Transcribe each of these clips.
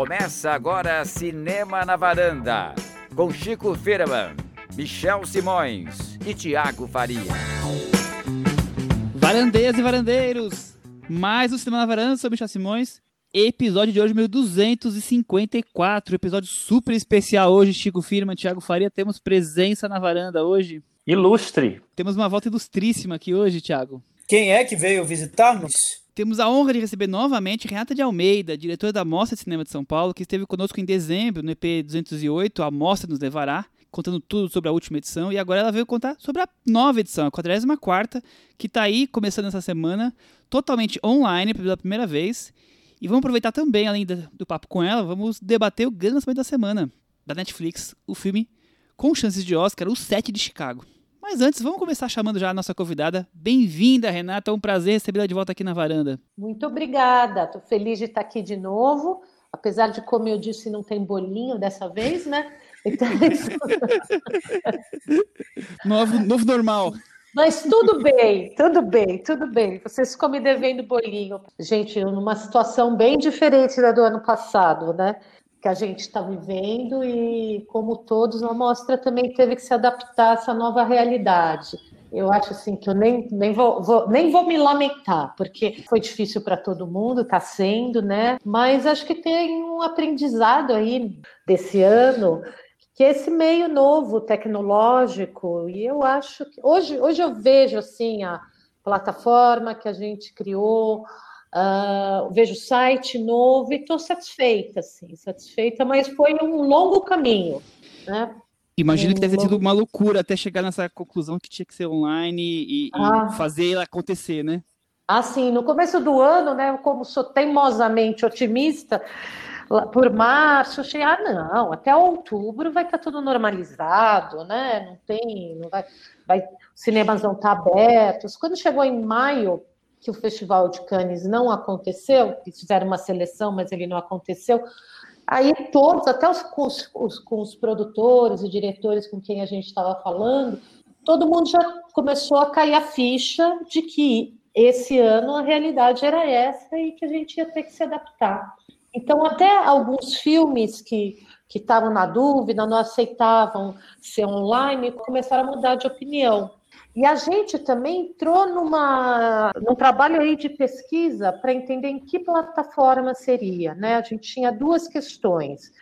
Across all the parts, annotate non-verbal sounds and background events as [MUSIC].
Começa agora Cinema na Varanda, com Chico Firman, Michel Simões e Tiago Faria. Varandeiras e varandeiros, mais um Cinema na Varanda sobre Michel Simões. Episódio de hoje, 1254, episódio super especial hoje, Chico Firman, Tiago Faria, temos presença na varanda hoje. Ilustre. Temos uma volta ilustríssima aqui hoje, Tiago. Quem é que veio visitar-nos? Temos a honra de receber novamente Renata de Almeida, diretora da Mostra de Cinema de São Paulo, que esteve conosco em dezembro, no EP 208, A Mostra nos Levará, contando tudo sobre a última edição, e agora ela veio contar sobre a nova edição, a 44 que está aí, começando essa semana, totalmente online pela primeira vez. E vamos aproveitar também, além do papo com ela, vamos debater o grande lançamento da semana, da Netflix, o filme com chances de Oscar, O Sete de Chicago. Mas antes, vamos começar chamando já a nossa convidada. Bem-vinda, Renata. É um prazer recebê-la de volta aqui na varanda. Muito obrigada. Estou feliz de estar aqui de novo. Apesar de, como eu disse, não tem bolinho dessa vez, né? Então... [LAUGHS] novo, novo normal. Mas tudo bem, tudo bem, tudo bem. Vocês ficam me devendo bolinho. Gente, numa situação bem diferente da do ano passado, né? Que a gente está vivendo e, como todos, a mostra também teve que se adaptar a essa nova realidade. Eu acho assim que eu nem, nem, vou, vou nem vou me lamentar, porque foi difícil para todo mundo, está sendo, né? Mas acho que tem um aprendizado aí desse ano, que é esse meio novo, tecnológico, e eu acho que hoje, hoje eu vejo assim a plataforma que a gente criou, Uh, vejo o site novo e estou satisfeita, sim, satisfeita, mas foi um longo caminho, né? Imagino um que deve ter sido uma loucura até chegar nessa conclusão que tinha que ser online e, ah. e fazer acontecer, né? Assim, no começo do ano, né, como sou teimosamente otimista, por março, achei, ah, não, até outubro vai estar tá tudo normalizado, né? Não tem, não vai, vai, os cinemas vão estar tá abertos. Quando chegou em maio, que o Festival de Cannes não aconteceu, que fizeram uma seleção, mas ele não aconteceu. Aí todos, até os, com, os, com os produtores e diretores com quem a gente estava falando, todo mundo já começou a cair a ficha de que esse ano a realidade era essa e que a gente ia ter que se adaptar. Então, até alguns filmes que que estavam na dúvida, não aceitavam ser online, começaram a mudar de opinião. E a gente também entrou numa, num trabalho aí de pesquisa para entender em que plataforma seria. Né? A gente tinha duas questões.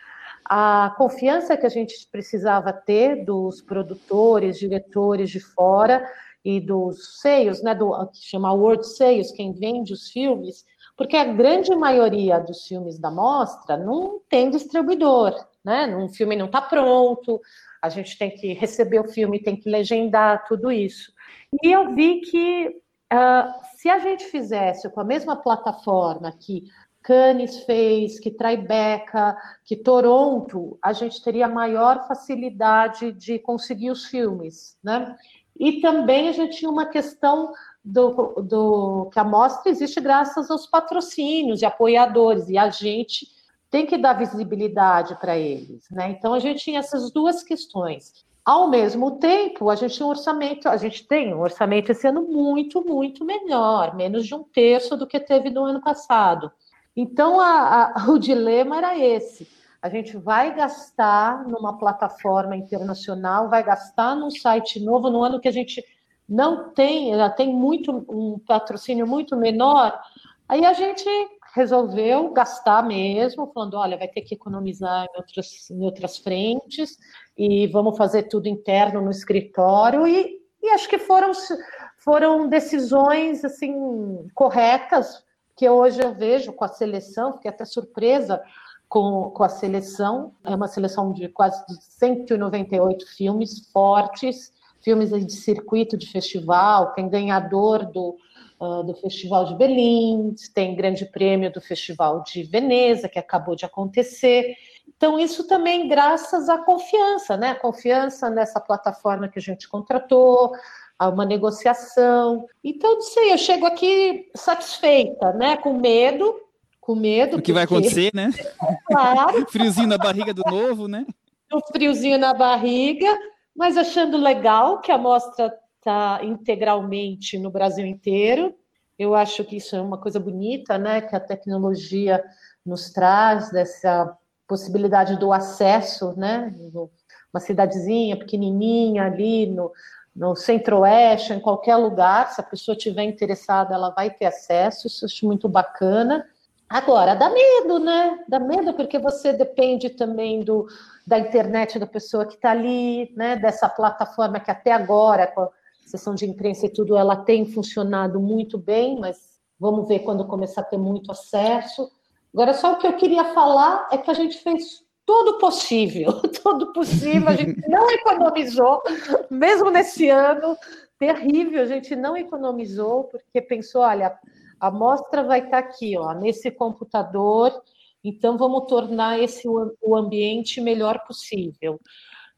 A confiança que a gente precisava ter dos produtores, diretores de fora e dos seios, né, do que chama World Sales, quem vende os filmes, porque a grande maioria dos filmes da mostra não tem distribuidor, né? Um filme não está pronto, a gente tem que receber o filme, tem que legendar tudo isso. E eu vi que uh, se a gente fizesse com a mesma plataforma que Cannes fez, que Tribeca, que Toronto, a gente teria maior facilidade de conseguir os filmes, né? E também a gente tinha uma questão do, do que a mostra existe graças aos patrocínios e apoiadores, e a gente tem que dar visibilidade para eles, né? Então a gente tinha essas duas questões. Ao mesmo tempo, a gente tinha um orçamento, a gente tem um orçamento esse ano muito, muito menor, menos de um terço do que teve no ano passado. Então a, a, [LAUGHS] o dilema era esse. A gente vai gastar numa plataforma internacional, vai gastar num site novo no ano que a gente não tem, já tem muito um patrocínio muito menor. Aí a gente resolveu gastar mesmo, falando: olha, vai ter que economizar em outras, em outras frentes e vamos fazer tudo interno no escritório. E, e acho que foram, foram decisões assim corretas que hoje eu vejo com a seleção, fiquei até surpresa com, com a seleção. É uma seleção de quase 198 filmes fortes, filmes de circuito de festival, tem ganhador do uh, do Festival de Berlim, tem grande prêmio do Festival de Veneza, que acabou de acontecer. Então, isso também graças à confiança, né? A confiança nessa plataforma que a gente contratou, a uma negociação. Então, não sei, eu chego aqui satisfeita, né? Com medo, com medo. O que porque... vai acontecer, né? [LAUGHS] Claro. [LAUGHS] friozinho na barriga do novo, né? Um friozinho na barriga, mas achando legal que a mostra está integralmente no Brasil inteiro. Eu acho que isso é uma coisa bonita, né? Que a tecnologia nos traz dessa possibilidade do acesso, né? Uma cidadezinha pequenininha ali no, no centro-oeste, em qualquer lugar, se a pessoa tiver interessada, ela vai ter acesso, isso eu acho muito bacana. Agora, dá medo, né? Dá medo porque você depende também do, da internet da pessoa que está ali, né? Dessa plataforma que até agora, com a sessão de imprensa e tudo, ela tem funcionado muito bem, mas vamos ver quando começar a ter muito acesso. Agora, só o que eu queria falar é que a gente fez tudo possível, [LAUGHS] tudo possível, a gente não economizou, mesmo nesse ano terrível, a gente não economizou, porque pensou, olha, a amostra vai estar aqui, ó, nesse computador, então vamos tornar esse o ambiente melhor possível.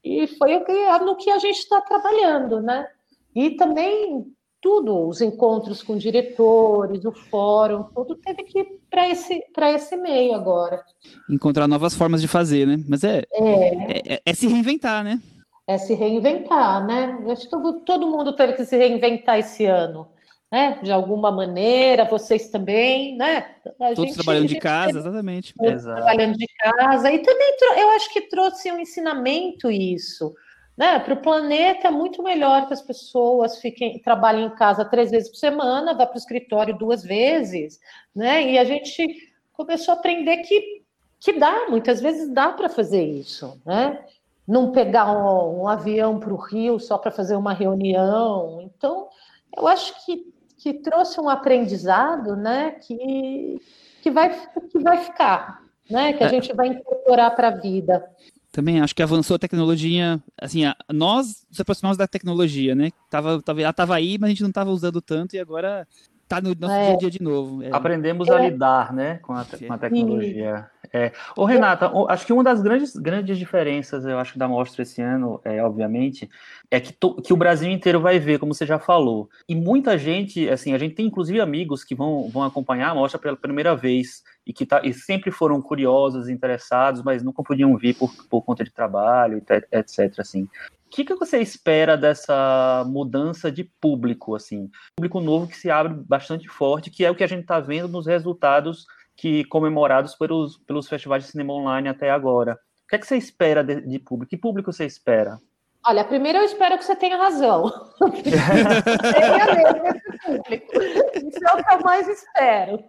E foi no que a gente está trabalhando, né? E também tudo, os encontros com diretores, o fórum, tudo teve que ir para esse, esse meio agora. Encontrar novas formas de fazer, né? Mas é, é, é, é se reinventar, né? É se reinventar, né? Eu acho que todo mundo teve que se reinventar esse ano né? De alguma maneira, vocês também, né? A Todos gente, trabalhando de casa, exatamente. Trabalhando de casa. E também eu acho que trouxe um ensinamento isso. Né? Para o planeta é muito melhor que as pessoas fiquem trabalhem em casa três vezes por semana, vá para o escritório duas vezes, né? E a gente começou a aprender que, que dá, muitas vezes dá para fazer isso, né? Não pegar um, um avião para o Rio só para fazer uma reunião. Então, eu acho que que trouxe um aprendizado, né, que, que, vai, que vai ficar, né, que a é. gente vai incorporar para a vida. Também acho que avançou a tecnologia, assim, a, nós nos aproximamos da tecnologia, né, tava, tava, ela estava aí, mas a gente não estava usando tanto e agora está no nosso é. dia a dia de novo. É. Aprendemos a é. lidar, né, com a, com a tecnologia. É. Ô, Renata, acho que uma das grandes, grandes diferenças, eu acho, da mostra esse ano, é, obviamente, é que, to, que o Brasil inteiro vai ver, como você já falou. E muita gente, assim, a gente tem inclusive amigos que vão, vão acompanhar a mostra pela primeira vez e que tá, e sempre foram curiosos, interessados, mas nunca podiam vir por, por conta de trabalho, etc. Assim. O que, que você espera dessa mudança de público, assim? Público novo que se abre bastante forte, que é o que a gente está vendo nos resultados que comemorados pelos, pelos festivais de cinema online até agora. O que, é que você espera de, de público? Que público você espera? Olha, primeiro eu espero que você tenha razão. tenha mesmo esse público. Isso é o que eu mais espero.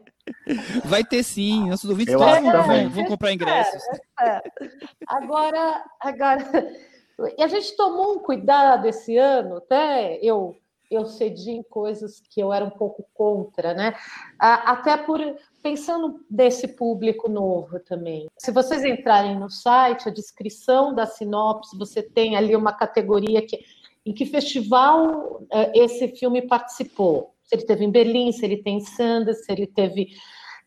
Vai ter sim, nossos ouvintes todos vão, vão, comprar ingressos. Agora, agora, e a gente tomou um cuidado esse ano, até eu eu cedi em coisas que eu era um pouco contra, né? Até por pensando desse público novo também. Se vocês entrarem no site, a descrição da sinopse, você tem ali uma categoria que em que festival é, esse filme participou. Se ele teve em Berlim, se ele tem em Sundance, se ele teve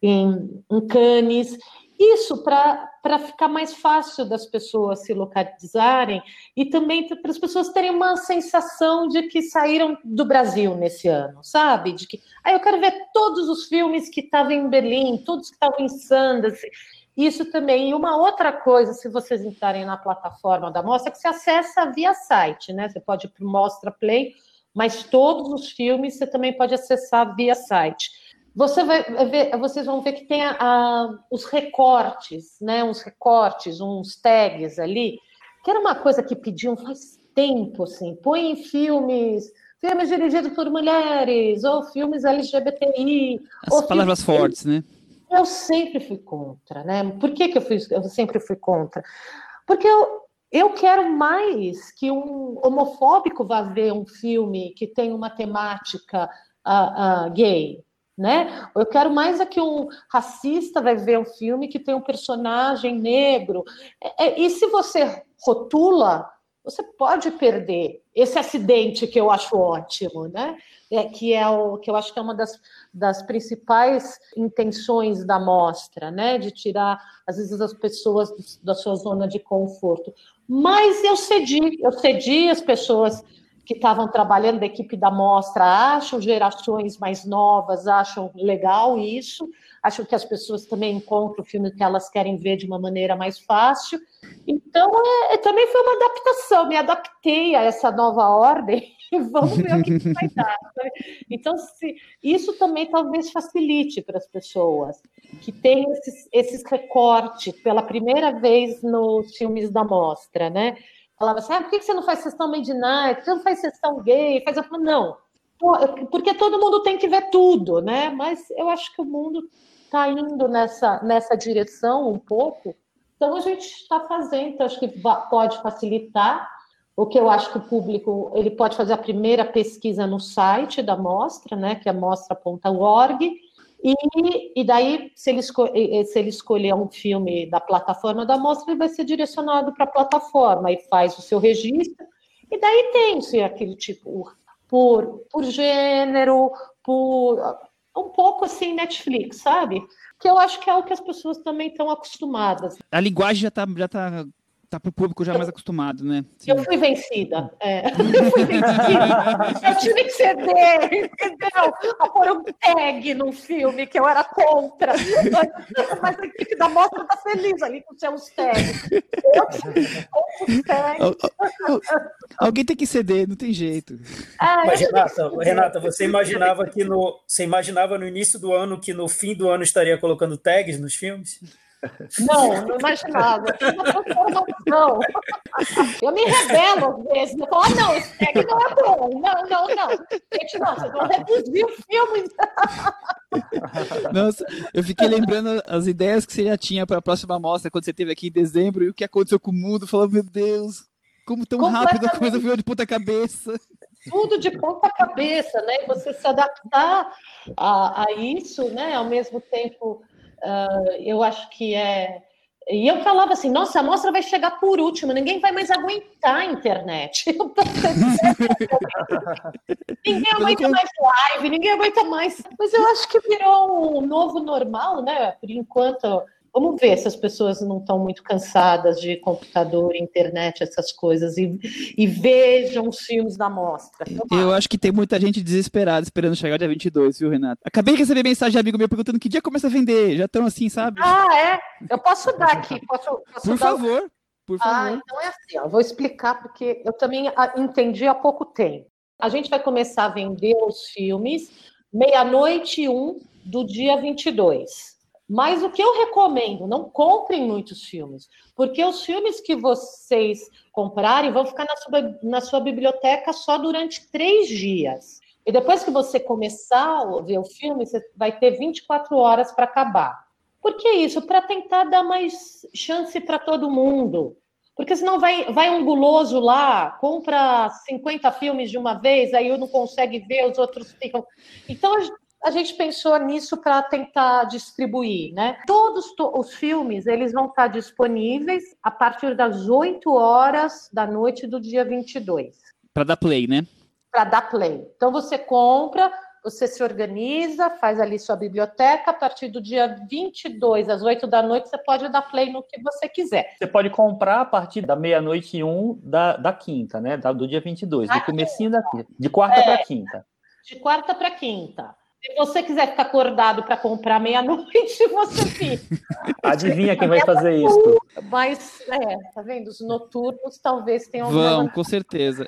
em, em Cannes. Isso para ficar mais fácil das pessoas se localizarem e também para as pessoas terem uma sensação de que saíram do Brasil nesse ano, sabe? De que ah, eu quero ver todos os filmes que estavam em Berlim, todos que estavam em Sundance. Isso também. E uma outra coisa, se vocês entrarem na plataforma da mostra, é que você acessa via site, né? Você pode ir para o Mostra Play, mas todos os filmes você também pode acessar via site você vai ver, vocês vão ver que tem a, a, os recortes, né? Uns recortes, uns tags ali, que era uma coisa que pediam faz tempo, assim. Põe filmes, filmes dirigidos por mulheres, ou filmes LGBTI. As palavras filmes... fortes, né? Eu sempre fui contra, né? Por que, que eu, fui, eu sempre fui contra? Porque eu, eu quero mais que um homofóbico vá ver um filme que tem uma temática uh, uh, gay, né? Eu quero mais é que um racista vai ver um filme que tem um personagem negro. É, é, e se você rotula, você pode perder esse acidente que eu acho ótimo, né? É, que é o que eu acho que é uma das, das principais intenções da mostra, né? De tirar às vezes as pessoas da sua zona de conforto. Mas eu cedi, eu cedi as pessoas que estavam trabalhando da equipe da mostra acham, gerações mais novas acham legal isso, acham que as pessoas também encontram o filme que elas querem ver de uma maneira mais fácil. Então, é, é também foi uma adaptação, me adaptei a essa nova ordem e [LAUGHS] vamos ver o que, que vai dar. Então, se, isso também talvez facilite para as pessoas que têm esses, esses recortes pela primeira vez nos filmes da mostra, né? Falava assim, ah, por que você não faz sessão midnight? Por que você não faz sessão gay? Faz... Eu falo, não, porque todo mundo tem que ver tudo, né? Mas eu acho que o mundo está indo nessa, nessa direção um pouco. Então a gente está fazendo, acho que pode facilitar. O que eu acho que o público ele pode fazer a primeira pesquisa no site da mostra, né? Que é mostra.org e, e daí, se ele, se ele escolher um filme da plataforma da mostra, ele vai ser direcionado para a plataforma e faz o seu registro. E daí tem-se aquele tipo, por, por gênero, por um pouco assim Netflix, sabe? Que eu acho que é o que as pessoas também estão acostumadas. A linguagem já está já tá tá para o público já mais acostumado, né? Sim. Eu fui vencida. É. Eu fui vencida. Eu tive que ceder, entendeu? A pôr um tag num filme que eu era contra. Mas a equipe da mostra tá feliz ali com seus tags. Alguém tem que ceder, não tem jeito. Ah, Mas, Renata, Renata, você imaginava que no. Você imaginava no início do ano que no fim do ano estaria colocando tags nos filmes? Não, não imaginava. Não. Eu me revelo às vezes. Eu falo, ah, não, esse tag não é bom. Não, não, não. Gente, não, vocês vão reduzir o filme. Nossa, eu fiquei lembrando as ideias que você já tinha para a próxima mostra, quando você esteve aqui em dezembro, e o que aconteceu com o mundo. Falando, meu Deus, como tão rápido a coisa virou de ponta cabeça. Tudo de ponta cabeça, né? E você se adaptar a, a isso, né? Ao mesmo tempo Uh, eu acho que é. E eu falava assim: nossa, a mostra vai chegar por último, ninguém vai mais aguentar a internet. [LAUGHS] ninguém aguenta mais live, ninguém aguenta mais. Mas eu acho que virou um novo normal, né? Por enquanto, Vamos ver se as pessoas não estão muito cansadas de computador, internet, essas coisas, e, e vejam os filmes da mostra. Eu acho que tem muita gente desesperada esperando chegar dia 22, viu, Renato? Acabei de receber mensagem de amigo meu perguntando que dia começa a vender. Já estão assim, sabe? Ah, é? Eu posso dar aqui. Posso, posso Por dar favor. Por ah, favor. Ah, então é assim, ó, vou explicar porque eu também ah, entendi há pouco tempo. A gente vai começar a vender os filmes meia-noite um do dia 22. Mas o que eu recomendo, não comprem muitos filmes, porque os filmes que vocês comprarem vão ficar na sua, na sua biblioteca só durante três dias. E depois que você começar a ver o filme, você vai ter 24 horas para acabar. Por que isso? Para tentar dar mais chance para todo mundo. Porque senão vai, vai um guloso lá, compra 50 filmes de uma vez, aí um não consegue ver, os outros ficam. Então, a gente pensou nisso para tentar distribuir, né? Todos os filmes, eles vão estar disponíveis a partir das 8 horas da noite do dia 22. Para dar play, né? Para dar play. Então você compra, você se organiza, faz ali sua biblioteca, a partir do dia 22 às 8 da noite você pode dar play no que você quiser. Você pode comprar a partir da meia-noite e um da, da quinta, né? do dia 22, do comecinho da quinta, de quarta é, para quinta. De quarta para quinta. Se você quiser ficar acordado para comprar meia-noite, [LAUGHS] você fica. Adivinha quem vai fazer isso? Mas, é, tá vendo? Os noturnos talvez tenham. Vão, com certeza.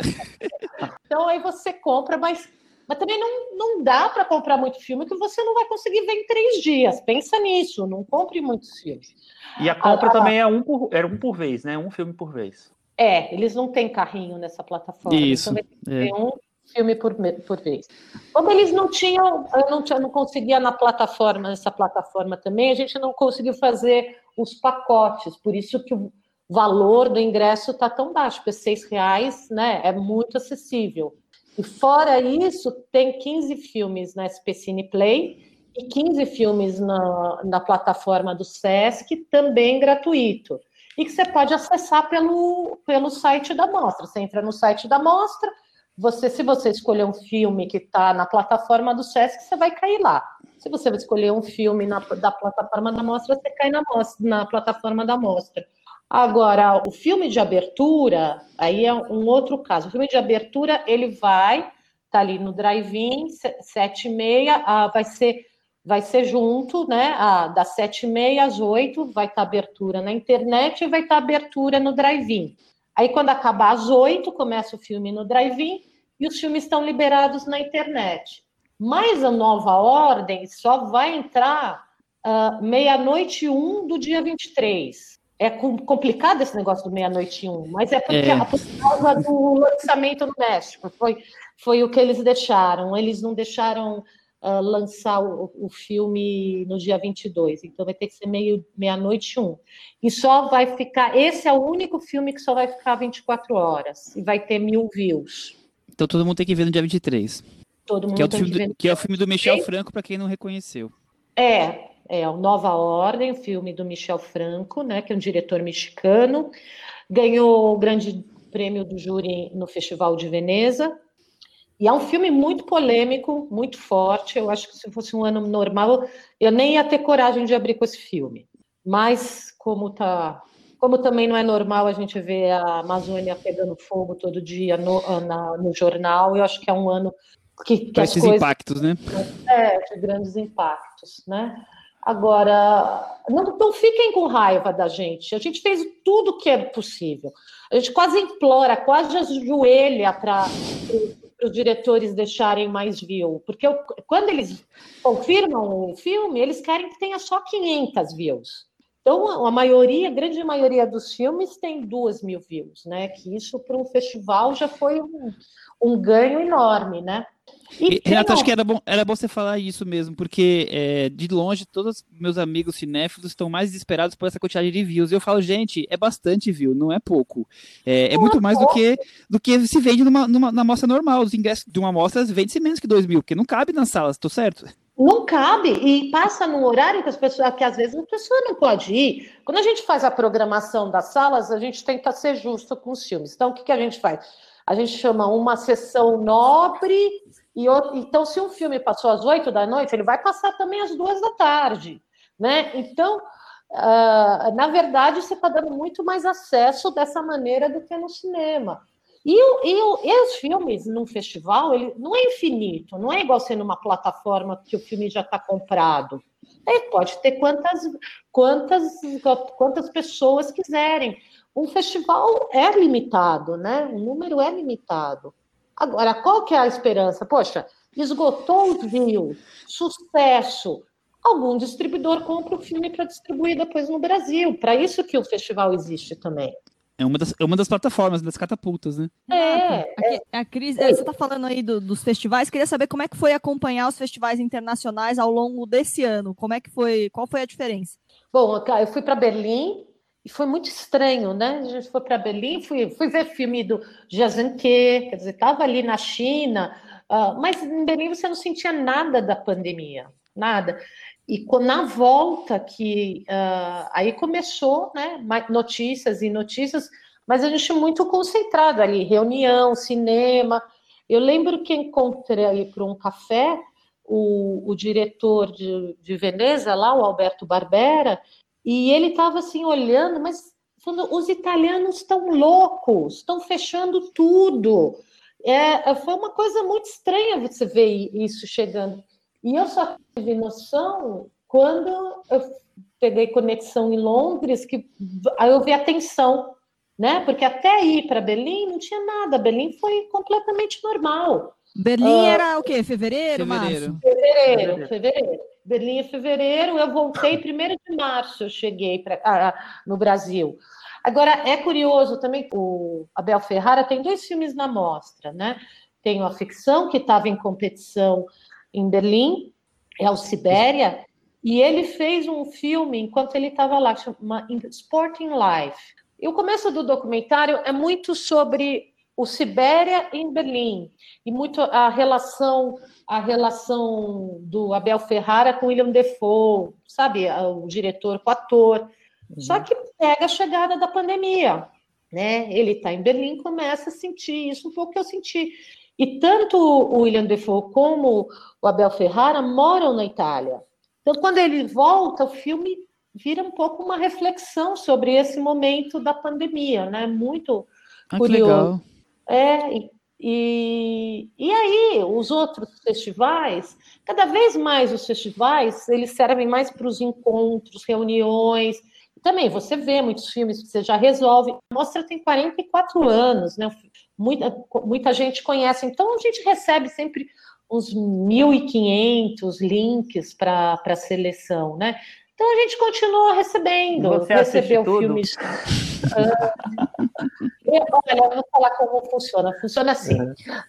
Então aí você compra, mas, mas também não, não dá para comprar muito filme que você não vai conseguir ver em três dias. Pensa nisso, não compre muitos filmes. E a compra ah, também é um por, era um por vez, né? Um filme por vez. É, eles não têm carrinho nessa plataforma. Isso. Então é. um filme por, por vez. Como eles não tinham, eu não, tinha, não conseguia na plataforma, nessa plataforma também, a gente não conseguiu fazer os pacotes, por isso que o valor do ingresso está tão baixo, porque seis reais né, é muito acessível. E fora isso, tem 15 filmes na SP Cine Play e 15 filmes na, na plataforma do Sesc, também gratuito. E que você pode acessar pelo, pelo site da mostra. Você entra no site da mostra, você, se você escolher um filme que está na plataforma do Sesc, você vai cair lá. Se você escolher um filme na, da plataforma da mostra, você cai na, mostra, na plataforma da mostra. Agora, o filme de abertura, aí é um outro caso. O filme de abertura, ele vai, tá ali no drive-in, sete e meia, ah, vai ser vai ser junto, né? Ah, das sete e meia às oito, vai estar tá abertura na internet e vai estar tá abertura no drive-in. Aí, quando acabar às oito, começa o filme no drive-in e os filmes estão liberados na internet. Mas a nova ordem só vai entrar uh, meia-noite um do dia 23. É complicado esse negócio do meia-noite um, mas é porque é. por causa do lançamento no México. Foi, foi o que eles deixaram. Eles não deixaram uh, lançar o, o, filme no dia 22. Então vai ter que ser meio meia-noite um. E só vai ficar. Esse é o único filme que só vai ficar 24 horas e vai ter mil views. Então todo mundo tem que ver no dia 23. Todo mundo que é o, filme do, que é o filme do Michel Franco, para quem não reconheceu. É, é o Nova Ordem, filme do Michel Franco, né, que é um diretor mexicano. Ganhou o grande prêmio do júri no Festival de Veneza. E é um filme muito polêmico, muito forte. Eu acho que se fosse um ano normal, eu nem ia ter coragem de abrir com esse filme. Mas como tá, como também não é normal a gente ver a Amazônia pegando fogo todo dia no, na, no jornal, eu acho que é um ano que, que esses coisas, impactos, né? É, de grandes impactos, né? Agora, não, não, fiquem com raiva da gente. A gente fez tudo que é possível. A gente quase implora, quase ajoelha para os diretores deixarem mais view. Porque eu, quando eles confirmam o filme, eles querem que tenha só 500 views. Então, a maioria, a grande maioria dos filmes tem duas mil views, né? Que isso para um festival já foi um, um ganho enorme, né? E, Renata, acho que era bom, era bom você falar isso mesmo, porque é, de longe todos os meus amigos cinéfilos estão mais desesperados por essa quantidade de views. E eu falo, gente, é bastante view, não é pouco. É, é muito é mais do que, do que se vende numa, numa, na amostra normal. Os ingressos de uma amostra vende-se menos que 2 mil, porque não cabe nas salas, tô certo? Não cabe, e passa num horário que as pessoas, que às vezes a pessoa não pode ir. Quando a gente faz a programação das salas, a gente tenta ser justo com os filmes. Então, o que, que a gente faz? A gente chama uma sessão nobre e outro, então, se um filme passou às oito da noite, ele vai passar também às duas da tarde, né? Então, uh, na verdade, você está dando muito mais acesso dessa maneira do que no cinema. E, e, e, os filmes num festival, ele não é infinito, não é igual ser numa plataforma que o filme já está comprado. Ele pode ter quantas, quantas, quantas pessoas quiserem. Um festival é limitado, né? O número é limitado. Agora, qual que é a esperança? Poxa, esgotou o views, sucesso. Algum distribuidor compra o filme para distribuir depois no Brasil. Para isso que o festival existe também. É uma das, é uma das plataformas, das catapultas, né? É. é. A Cris, você está falando aí do, dos festivais, queria saber como é que foi acompanhar os festivais internacionais ao longo desse ano. Como é que foi? Qual foi a diferença? Bom, eu fui para Berlim, e foi muito estranho, né? A gente foi para Berlim, fui, fui ver filme do Jazanke, quer dizer, estava ali na China, uh, mas em Berlim você não sentia nada da pandemia, nada. E na volta que uh, aí começou, né? Notícias e notícias, mas a gente muito concentrado ali, reunião, cinema. Eu lembro que encontrei para um café o, o diretor de, de Veneza, lá, o Alberto Barbera, e ele estava assim olhando, mas falando, os italianos estão loucos, estão fechando tudo. É, foi uma coisa muito estranha você ver isso chegando. E eu só tive noção quando eu peguei conexão em Londres, que aí eu vi a tensão, né? Porque até ir para Berlim não tinha nada, Berlim foi completamente normal. Berlim uh, era o quê? Fevereiro, fevereiro. março? Fevereiro, fevereiro. Berlim em fevereiro, eu voltei [COUGHS] primeiro de março, eu cheguei pra, ah, no Brasil. Agora, é curioso também, o Abel Ferrara tem dois filmes na mostra, né? Tem a ficção, que estava em competição em Berlim, é o Sibéria, e ele fez um filme enquanto ele estava lá, chama Sporting Life. E o começo do documentário é muito sobre o Sibéria em Berlim e muito a relação a relação do Abel Ferrara com William Defoe, sabe, o diretor com o ator. Uhum. Só que pega a chegada da pandemia, né? Ele está em Berlim, começa a sentir isso um pouco que eu senti. E tanto o William Defoe como o Abel Ferrara moram na Itália. Então, quando ele volta, o filme vira um pouco uma reflexão sobre esse momento da pandemia, né? Muito Ah, curioso. legal. É, e, e, e aí, os outros festivais, cada vez mais os festivais, eles servem mais para os encontros, reuniões. Também você vê muitos filmes que você já resolve. A mostra tem 44 anos, né? Muita, muita gente conhece. Então, a gente recebe sempre uns 1.500 links para a seleção, né? Então, a gente continua recebendo. Você recebeu tudo? filmes... Eu- Olha, eu vou falar como funciona. Funciona assim.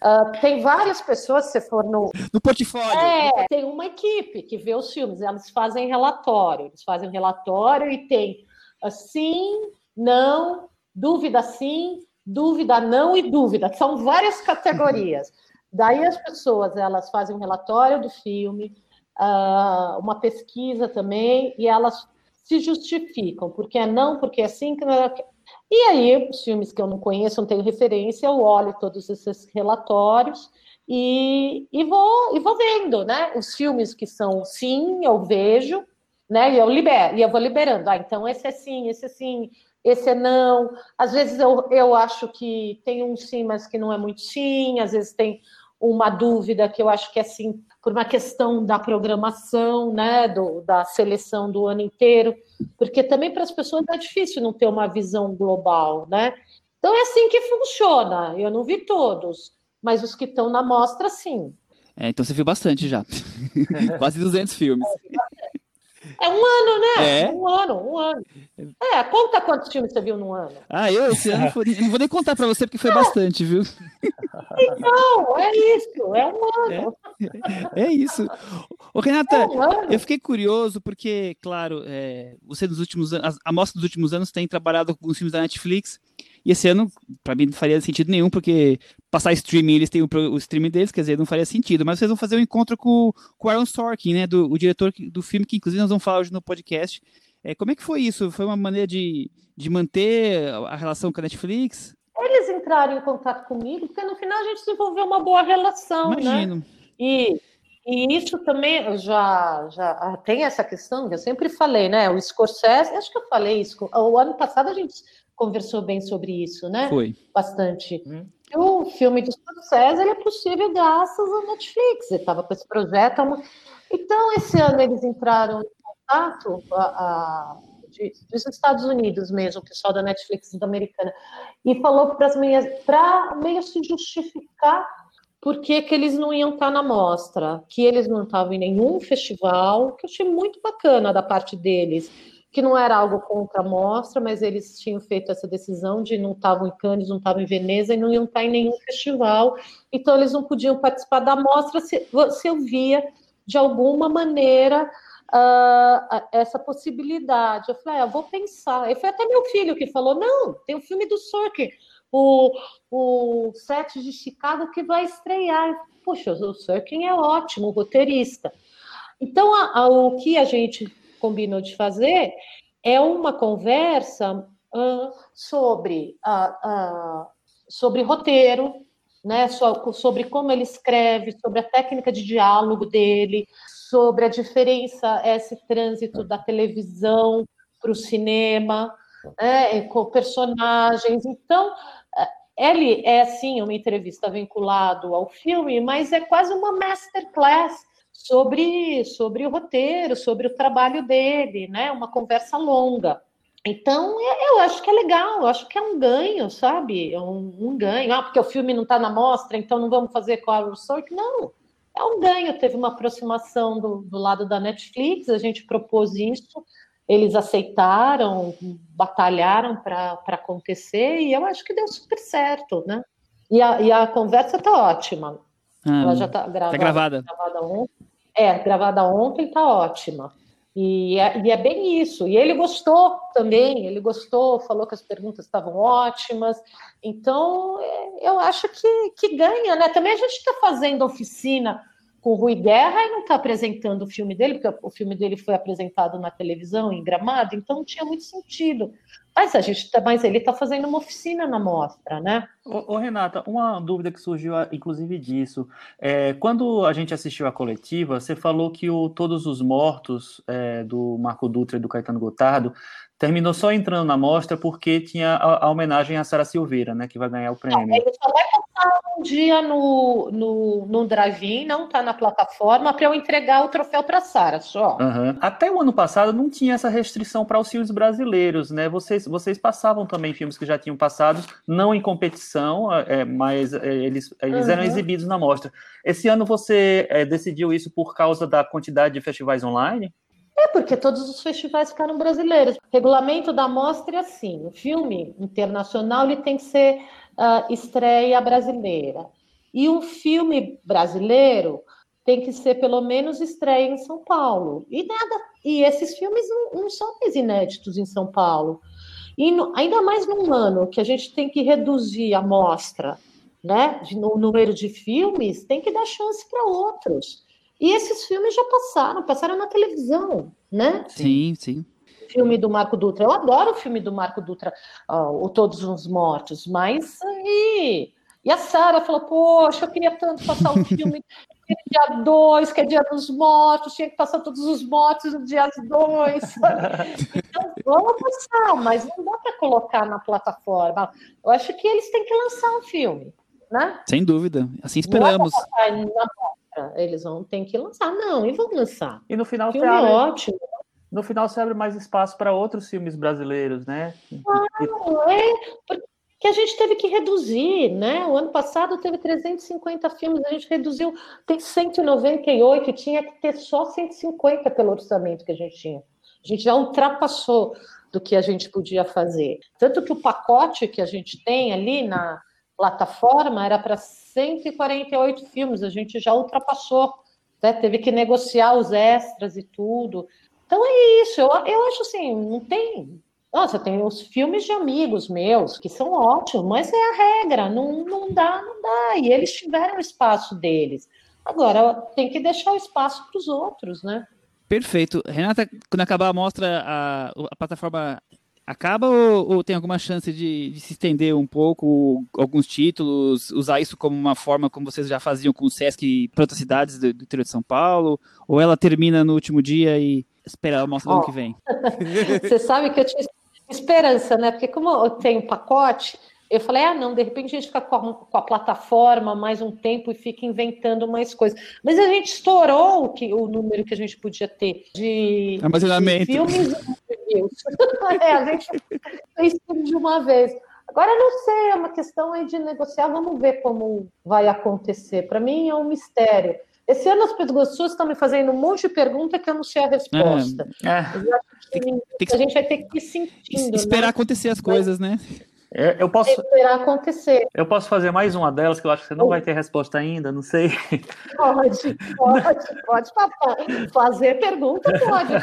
Ah, tem várias pessoas, se você for no. No portfólio. É, tem uma equipe que vê os filmes, elas fazem relatório. Eles fazem relatório e tem assim, não, dúvida sim, dúvida não e dúvida. São várias categorias. Daí as pessoas elas fazem um relatório do filme, ah, uma pesquisa também, e elas se justificam, porque é não, porque é sim, é... E aí, os filmes que eu não conheço, não tenho referência, eu olho todos esses relatórios e, e, vou, e vou vendo, né? Os filmes que são sim, eu vejo, né? E eu libero, e eu vou liberando. Ah, então esse é sim, esse é sim, esse é não. Às vezes eu, eu acho que tem um sim, mas que não é muito sim, às vezes tem uma dúvida que eu acho que é sim, por uma questão da programação, né? Do, da seleção do ano inteiro, porque também para as pessoas é difícil não ter uma visão global, né? Então é assim que funciona. Eu não vi todos, mas os que estão na mostra, sim. É, então você viu bastante já. [LAUGHS] Quase 200 filmes. É um ano, né? É? Um ano, um ano. É, conta quantos filmes você viu num ano. Ah, eu esse ano foi- não vou nem contar pra você porque foi bastante, viu? Não, é isso, é um ano. É isso. Ô, Renata, É um eu fiquei curioso porque, claro, é, você nos últimos anos, a mostra dos últimos anos tem trabalhado com os filmes da Netflix. E esse ano, pra mim, não faria sentido nenhum, porque passar streaming, eles têm o, o streaming deles, quer dizer, não faria sentido. Mas vocês vão fazer um encontro com, com o Aaron Sorkin, né? Do, o diretor do filme, que inclusive nós vamos falar hoje no podcast. É, como é que foi isso? Foi uma maneira de, de manter a relação com a Netflix? Eles entraram em contato comigo, porque no final a gente desenvolveu uma boa relação, né? Imagino. E, e isso também já, já ah, tem essa questão que eu sempre falei, né? O Scorsese, acho que eu falei isso. O ano passado a gente conversou bem sobre isso, né? Foi. Bastante. Hum. O filme do Scorsese ele é possível graças à Netflix. Ele estava com esse projeto. Então, esse ano eles entraram em contato a, a- de- dos Estados Unidos mesmo, o pessoal da Netflix da americana, e falou para as minhas, para meio se justificar por que, que eles não iam estar na mostra, que eles não estavam em nenhum festival, que eu achei muito bacana da parte deles, que não era algo contra a mostra, mas eles tinham feito essa decisão de não estavam em Cannes, não estavam em Veneza e não iam estar em nenhum festival, então eles não podiam participar da mostra se, se eu via de alguma maneira ah, essa possibilidade. Eu falei, ah, eu vou pensar. E foi até meu filho que falou: não, tem o filme do Sorkin, o, o Sete de Chicago que vai estrear. Poxa, o Sorkin é ótimo, roteirista. Então, a- a- o que a gente combinou de fazer é uma conversa ah, sobre, ah, ah, sobre roteiro, né, so- sobre como ele escreve, sobre a técnica de diálogo dele, sobre a diferença, esse trânsito da televisão para o cinema, né, com personagens. Então, eh, ele é, sim, uma entrevista vinculado ao filme, mas é quase uma masterclass sobre, sobre o roteiro, sobre o trabalho dele, né? Uma conversa longa. Então, é- eu acho que é legal, eu acho que é um ganho, sabe? É um, um ganho. Ah, porque o filme não está na mostra, então não vamos fazer com a Sorkin. Não, é um ganho. Teve uma aproximação do, do lado da Netflix, a gente propôs isso, eles aceitaram, batalharam para acontecer, e eu acho que deu super certo, né? E a, e a conversa está ótima. Ah, Ela já está gravada. tá gravada. gravada ontem. É, gravada ontem, está ótima. E é, e é bem isso. E ele gostou também, ele gostou, falou que as perguntas estavam ótimas. Então, é, eu acho que, que ganha, né? Também a gente está fazendo oficina com o Rui Guerra e não está apresentando o filme dele, porque o filme dele foi apresentado na televisão, em Gramado, então não tinha muito sentido. Mas a gente tá, mas ele está fazendo uma oficina na mostra, né? Ô, ô, Renata, uma dúvida que surgiu, inclusive, disso. É, quando a gente assistiu a coletiva, você falou que o Todos os Mortos, é, do Marco Dutra e do Caetano Gotardo, terminou só entrando na mostra porque tinha a, a homenagem a Sara Silveira, né, que vai ganhar o prêmio. Não, ele só vai passar um dia no, no, no drive-in, não está na plataforma, para eu entregar o troféu para Sara, só. Uhum. Até o ano passado não tinha essa restrição para os filmes brasileiros, né? Vocês, vocês passavam também filmes que já tinham passado, não em competição, é, mas é, eles, eles uhum. eram exibidos na mostra. Esse ano você é, decidiu isso por causa da quantidade de festivais online? É porque todos os festivais ficaram brasileiros. O regulamento da mostra é assim: o filme internacional ele tem que ser uh, estreia brasileira. E o filme brasileiro tem que ser pelo menos estreia em São Paulo. E nada. E esses filmes não, não são mais inéditos em São Paulo. E no, ainda mais num ano que a gente tem que reduzir a mostra, né, no número de filmes, tem que dar chance para outros. E esses filmes já passaram, passaram na televisão, né? Sim, sim. Filme do Marco Dutra. Eu adoro o filme do Marco Dutra, o Todos os Mortos, mas e, e a Sara falou: Poxa, eu queria tanto passar o filme dia 2, que é dia dos mortos, tinha que passar todos os mortos no dia 2. [LAUGHS] então, vamos passar, mas não dá para colocar na plataforma. Eu acho que eles têm que lançar um filme, né? Sem dúvida, assim esperamos. Não é eles vão ter que lançar. Não, e vão lançar. E no final filme abre, ótimo. No final você abre mais espaço para outros filmes brasileiros, né? Ah, é, porque a gente teve que reduzir, né? O ano passado teve 350 filmes, a gente reduziu, tem 198, tinha que ter só 150 pelo orçamento que a gente tinha. A gente já ultrapassou do que a gente podia fazer. Tanto que o pacote que a gente tem ali na plataforma era para 148 filmes, a gente já ultrapassou, né? teve que negociar os extras e tudo. Então é isso, eu, eu acho assim, não tem. Nossa, tem os filmes de amigos meus que são ótimos, mas é a regra, não, não dá, não dá. E eles tiveram o espaço deles. Agora tem que deixar o espaço para os outros, né? Perfeito. Renata, quando acabar a mostra, a, a plataforma acaba ou, ou, tem alguma chance de, de, se estender um pouco, alguns títulos, usar isso como uma forma como vocês já faziam com o Sesc para outras cidades do, do, interior de São Paulo? Ou ela termina no último dia e espera a mostra do ano que vem? [LAUGHS] Você sabe que eu tinha esperança, né? Porque como eu tenho pacote, eu falei, ah, não, de repente a gente fica com a, com a, plataforma mais um tempo e fica inventando mais coisas. Mas a gente estourou o, que, o número que a gente podia ter de, de filmes [LAUGHS] é, a gente fez tudo de uma vez. Agora, não sei, é uma questão aí de negociar, vamos ver como vai acontecer. Para mim é um mistério. Esse ano as pessoas estão me fazendo um monte de pergunta que eu não sei a resposta. É, é. a gente vai ter que ir sentindo. Esperar né? acontecer as coisas, né? É, eu posso esperar acontecer. Eu posso fazer mais uma delas que eu acho que você não vai ter resposta ainda, não sei. Pode, pode, pode papai. fazer pergunta, pode,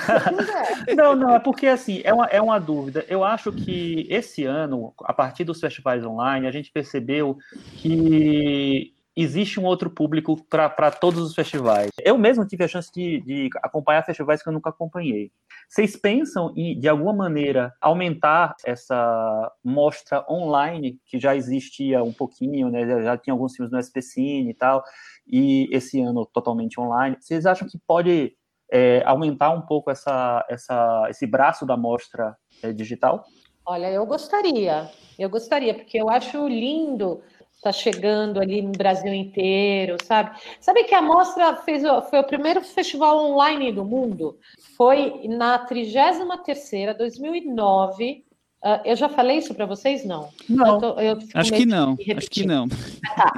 se Não, não, é porque assim, é uma, é uma dúvida. Eu acho que esse ano, a partir dos festivais online, a gente percebeu que existe um outro público para todos os festivais. Eu mesmo tive a chance de, de, acompanhar festivais que eu nunca acompanhei. Vocês pensam em, de alguma maneira, aumentar essa mostra online, que já existia um pouquinho, né? já, já tinha alguns filmes no SPCine e tal, e esse ano totalmente online. Vocês acham que pode é, aumentar um pouco essa, essa, esse braço da mostra é, digital? Olha, eu gostaria, eu gostaria, porque eu acho lindo está chegando ali no Brasil inteiro, sabe? Sabe que a mostra fez, foi o primeiro festival online do mundo? Foi na 33ª, 2009. Uh, eu já falei isso para vocês? Não. Não, eu tô, eu acho que não, acho que não. Tá.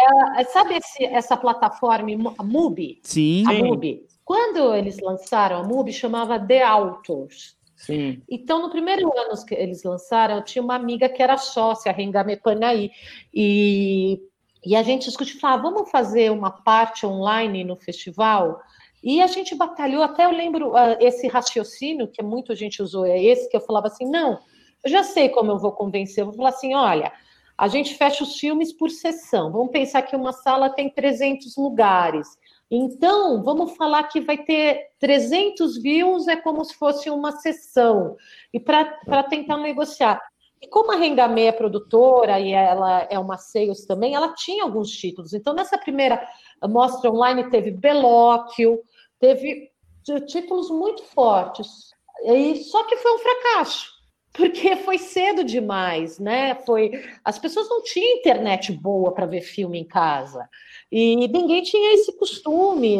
Uh, sabe esse, essa plataforma, a MUBI? Sim. A MUBI. Quando eles lançaram a MUBI, chamava The Authors. Sim. Então, no primeiro ano que eles lançaram, eu tinha uma amiga que era sócia, Rengame Panaí, e, e a gente discutiu, falava, ah, vamos fazer uma parte online no festival? E a gente batalhou, até eu lembro uh, esse raciocínio que muito gente usou, é esse que eu falava assim, não, eu já sei como eu vou convencer, eu vou falar assim, olha, a gente fecha os filmes por sessão, vamos pensar que uma sala tem 300 lugares, Então, vamos falar que vai ter 300 views, é como se fosse uma sessão, e para tentar negociar. E como a Rengamê é produtora e ela é uma sales também, ela tinha alguns títulos. Então, nessa primeira mostra online, teve Belóquio, teve títulos muito fortes. E, só que foi um fracasso porque foi cedo demais, né? Foi as pessoas não tinham internet boa para ver filme em casa e ninguém tinha esse costume.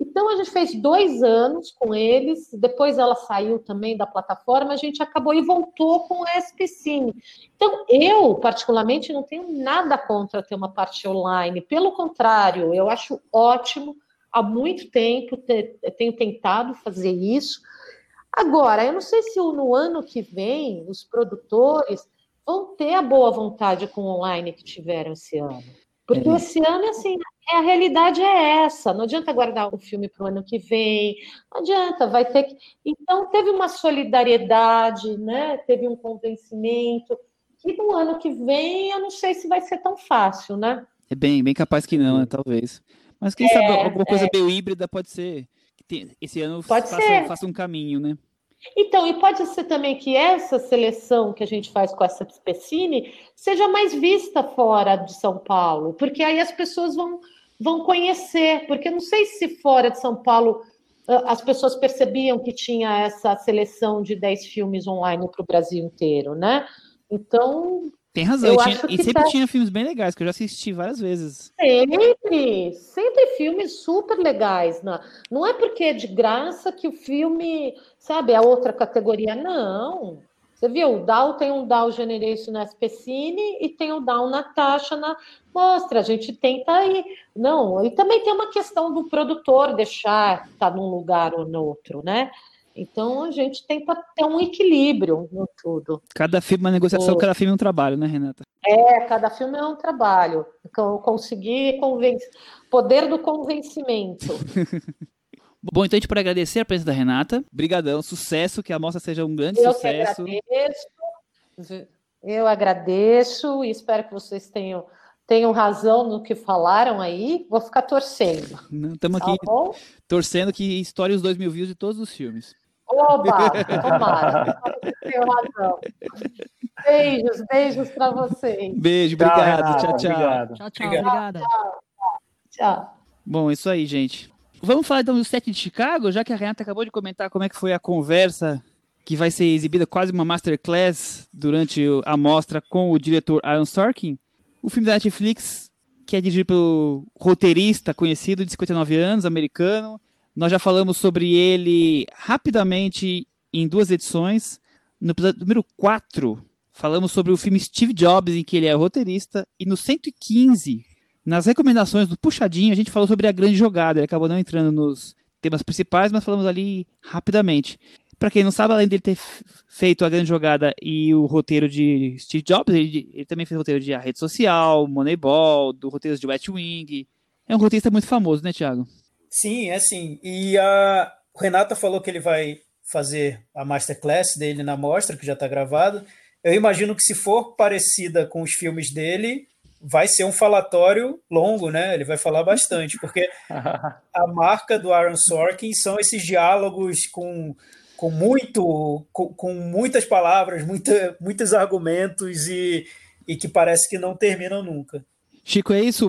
Então a gente fez dois anos com eles, depois ela saiu também da plataforma, a gente acabou e voltou com o SPCine. Então eu particularmente não tenho nada contra ter uma parte online, pelo contrário, eu acho ótimo. Há muito tempo tenho tentado fazer isso Agora, eu não sei se no ano que vem os produtores vão ter a boa vontade com o online que tiveram esse ano. Porque é. esse ano, assim, é, a realidade é essa. Não adianta guardar o filme para o ano que vem, não adianta, vai ter que. Então, teve uma solidariedade, né? teve um convencimento, que no ano que vem eu não sei se vai ser tão fácil, né? É bem, bem capaz que não, né? talvez. Mas quem é, sabe alguma coisa é. meio híbrida pode ser esse ano Pode faça, ser. faça um caminho, né? Então, e pode ser também que essa seleção que a gente faz com essa Specine seja mais vista fora de São Paulo, porque aí as pessoas vão, vão conhecer, porque não sei se fora de São Paulo as pessoas percebiam que tinha essa seleção de 10 filmes online para o Brasil inteiro, né? Então, tem razão, e, tinha, e sempre tá... tinha filmes bem legais, que eu já assisti várias vezes. Sempre, sempre filmes super legais. Não, não é porque é de graça que o filme, sabe, é outra categoria, não. Você viu, o Dow tem um Dow Generation na SPCine e tem o Dow Natasha na Mostra. A gente tenta aí. Não, e também tem uma questão do produtor deixar estar tá num lugar ou no outro, né? Então a gente tenta ter um equilíbrio no tudo. Cada filme é uma negociação, o... cada filme é um trabalho, né, Renata? É, cada filme é um trabalho. Então, conseguir convencer. Poder do convencimento. [LAUGHS] Bom, então a gente pode agradecer a presença da Renata. Obrigadão, sucesso, que a mostra seja um grande Eu sucesso. Eu agradeço. Eu agradeço e espero que vocês tenham tenham razão no que falaram aí, vou ficar torcendo. Estamos tá aqui bom? torcendo que estoure os dois mil views de todos os filmes. Oba, tomara. Razão. Beijos, beijos para vocês. Beijo, obrigado. Tchau, tchau. Obrigado. Tchau, tchau. Obrigada. Tchau, tchau. Bom, isso aí, gente. Vamos falar então do set de Chicago, já que a Renata acabou de comentar como é que foi a conversa que vai ser exibida quase uma masterclass durante a mostra com o diretor Aaron Sorkin. O filme da Netflix, que é dirigido pelo roteirista conhecido de 59 anos, americano, nós já falamos sobre ele rapidamente em duas edições. No episódio número 4, falamos sobre o filme Steve Jobs, em que ele é roteirista. E no 115, nas recomendações do Puxadinho, a gente falou sobre a grande jogada. Ele acabou não entrando nos temas principais, mas falamos ali rapidamente. Para quem não sabe, além dele ter feito a grande jogada e o roteiro de Steve Jobs, ele, ele também fez o roteiro de A Rede Social, Moneyball, do roteiro de West Wing. É um roteirista muito famoso, né, Thiago? Sim, é sim. E a Renata falou que ele vai fazer a masterclass dele na mostra, que já está gravada. Eu imagino que se for parecida com os filmes dele, vai ser um falatório longo, né? Ele vai falar bastante, porque [LAUGHS] a marca do Aaron Sorkin são esses diálogos com, com muito, com, com muitas palavras, muita, muitos argumentos e, e que parece que não terminam nunca. Chico, é isso?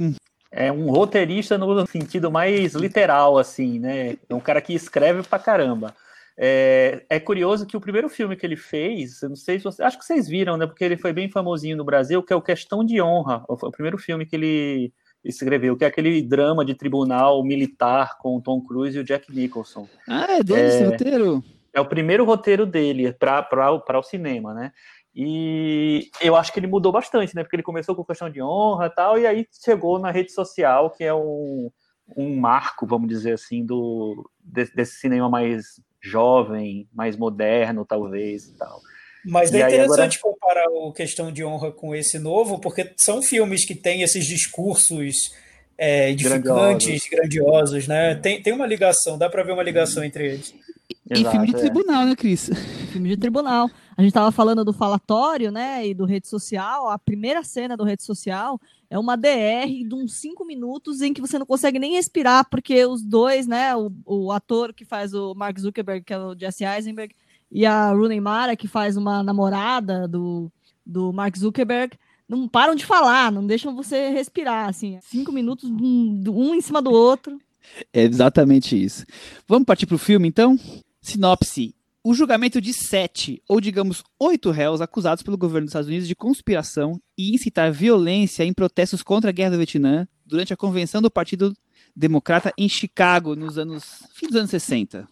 É um roteirista no sentido mais literal, assim, né? É um cara que escreve pra caramba. É, é, curioso que o primeiro filme que ele fez, eu não sei se você, acho que vocês viram, né? Porque ele foi bem famosinho no Brasil, que é o Questão de Honra, o primeiro filme que ele escreveu, que é aquele drama de tribunal militar com o Tom Cruise e o Jack Nicholson. Ah, é dele é, esse roteiro? É o primeiro roteiro dele para o cinema, né? E eu acho que ele mudou bastante, né? Porque ele começou com questão de honra e tal, e aí chegou na rede social, que é um, um marco, vamos dizer assim, do, desse, desse cinema mais jovem, mais moderno, talvez, e tal. Mas é interessante agora... comparar o Questão de Honra com esse novo, porque são filmes que têm esses discursos é, edificantes, grandiosos. grandiosos, né? Tem, tem uma ligação, dá para ver uma ligação entre eles. Exato, e filme de é. tribunal, né, Cris? Filme de tribunal. A gente estava falando do falatório, né, e do rede social. A primeira cena do rede social é uma DR de uns cinco minutos em que você não consegue nem respirar, porque os dois, né, o, o ator que faz o Mark Zuckerberg, que é o Jesse Eisenberg, e a Rooney Mara, que faz uma namorada do, do Mark Zuckerberg, não param de falar, não deixam você respirar, assim, cinco minutos um, um em cima do outro. É exatamente isso. Vamos partir para o filme, então? Sinopse. O julgamento de sete, ou digamos oito réus acusados pelo governo dos Estados Unidos de conspiração e incitar violência em protestos contra a guerra do Vietnã durante a convenção do Partido Democrata em Chicago nos anos fim dos anos 60.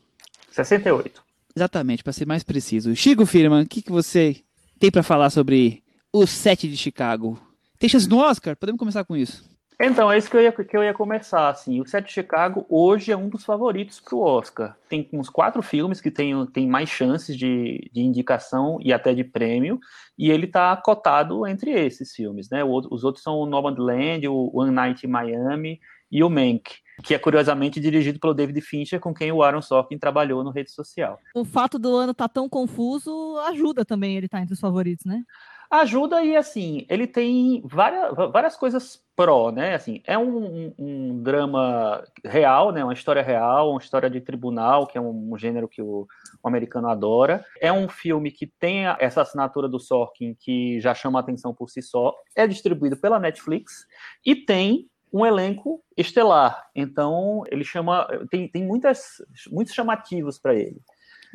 68. Exatamente, para ser mais preciso. Chico Firman, o que, que você tem para falar sobre o Sete de Chicago? Tem chance no Oscar? Podemos começar com isso. Então, é isso que eu ia, que eu ia começar. Assim. O Sete de Chicago hoje é um dos favoritos para o Oscar. Tem uns quatro filmes que têm tem mais chances de, de indicação e até de prêmio, e ele está cotado entre esses filmes. Né? O, os outros são o Nomadland, o One Night in Miami e o Mank, que é curiosamente dirigido pelo David Fincher, com quem o Aaron Sorkin trabalhou no rede social. O fato do ano estar tá tão confuso ajuda também ele estar tá entre os favoritos, né? Ajuda e assim, ele tem várias, várias coisas pró, né? Assim, é um, um, drama real, né? Uma história real, uma história de tribunal, que é um, um gênero que o, o, americano adora. É um filme que tem essa assinatura do Sorkin que já chama atenção por si só. É distribuído pela Netflix e tem um elenco estelar. Então, ele chama. Tem, tem muitas, muitos chamativos para ele.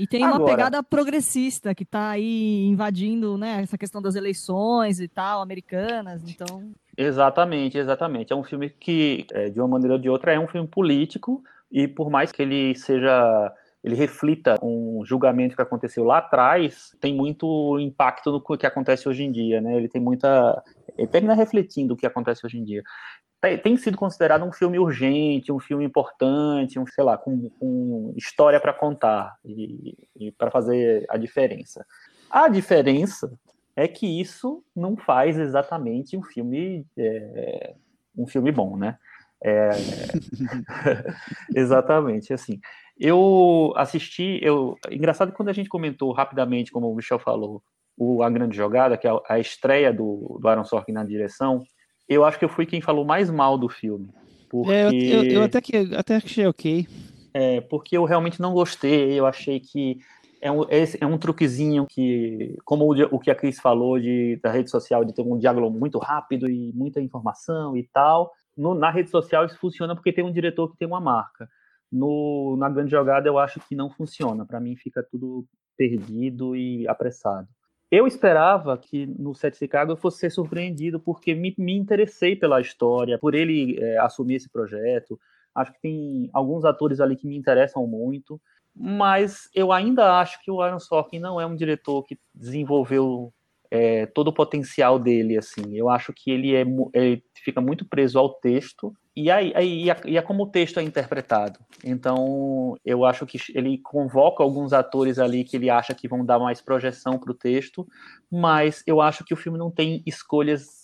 E tem Agora, uma pegada progressista que está aí invadindo né, essa questão das eleições e tal, americanas, então... Exatamente, exatamente. É um filme que, é, de uma maneira ou de outra, é um filme político, e por mais que ele seja ele reflita um julgamento que aconteceu lá atrás, tem muito impacto no que acontece hoje em dia, né? Ele tem muita. Ele termina refletindo o que acontece hoje em dia tem sido considerado um filme urgente, um filme importante, um, sei lá, com, com história para contar e, e para fazer a diferença. A diferença é que isso não faz exatamente um filme é, um filme bom, né? É... [LAUGHS] exatamente, assim. Eu assisti, eu engraçado quando a gente comentou rapidamente, como o Michel falou, o A Grande Jogada, que é a estreia do, do Aaron Sorkin na direção, eu acho que eu fui quem falou mais mal do filme. Porque... É, eu, eu, eu, até, que, até achei ok. É, porque eu realmente não gostei, eu achei que é um, é um truquezinho que, como o, o que a Cris falou de, da rede social, de ter um diálogo muito rápido e muita informação e tal, no, na rede social isso funciona porque tem um diretor que tem uma marca. No, na grande jogada eu acho que não funciona, para mim fica tudo perdido e apressado. Eu esperava que no Set Chicago eu fosse ser surpreendido, porque me, me interessei pela história, por ele é, assumir esse projeto. Acho que tem alguns atores ali que me interessam muito, mas eu ainda acho que o Aaron Sorkin não é um diretor que desenvolveu é, todo o potencial dele. Assim, eu acho que ele é, ele fica muito preso ao texto e aí, aí e, a, e a como o texto é interpretado. Então, eu acho que ele convoca alguns atores ali que ele acha que vão dar mais projeção para o texto, mas eu acho que o filme não tem escolhas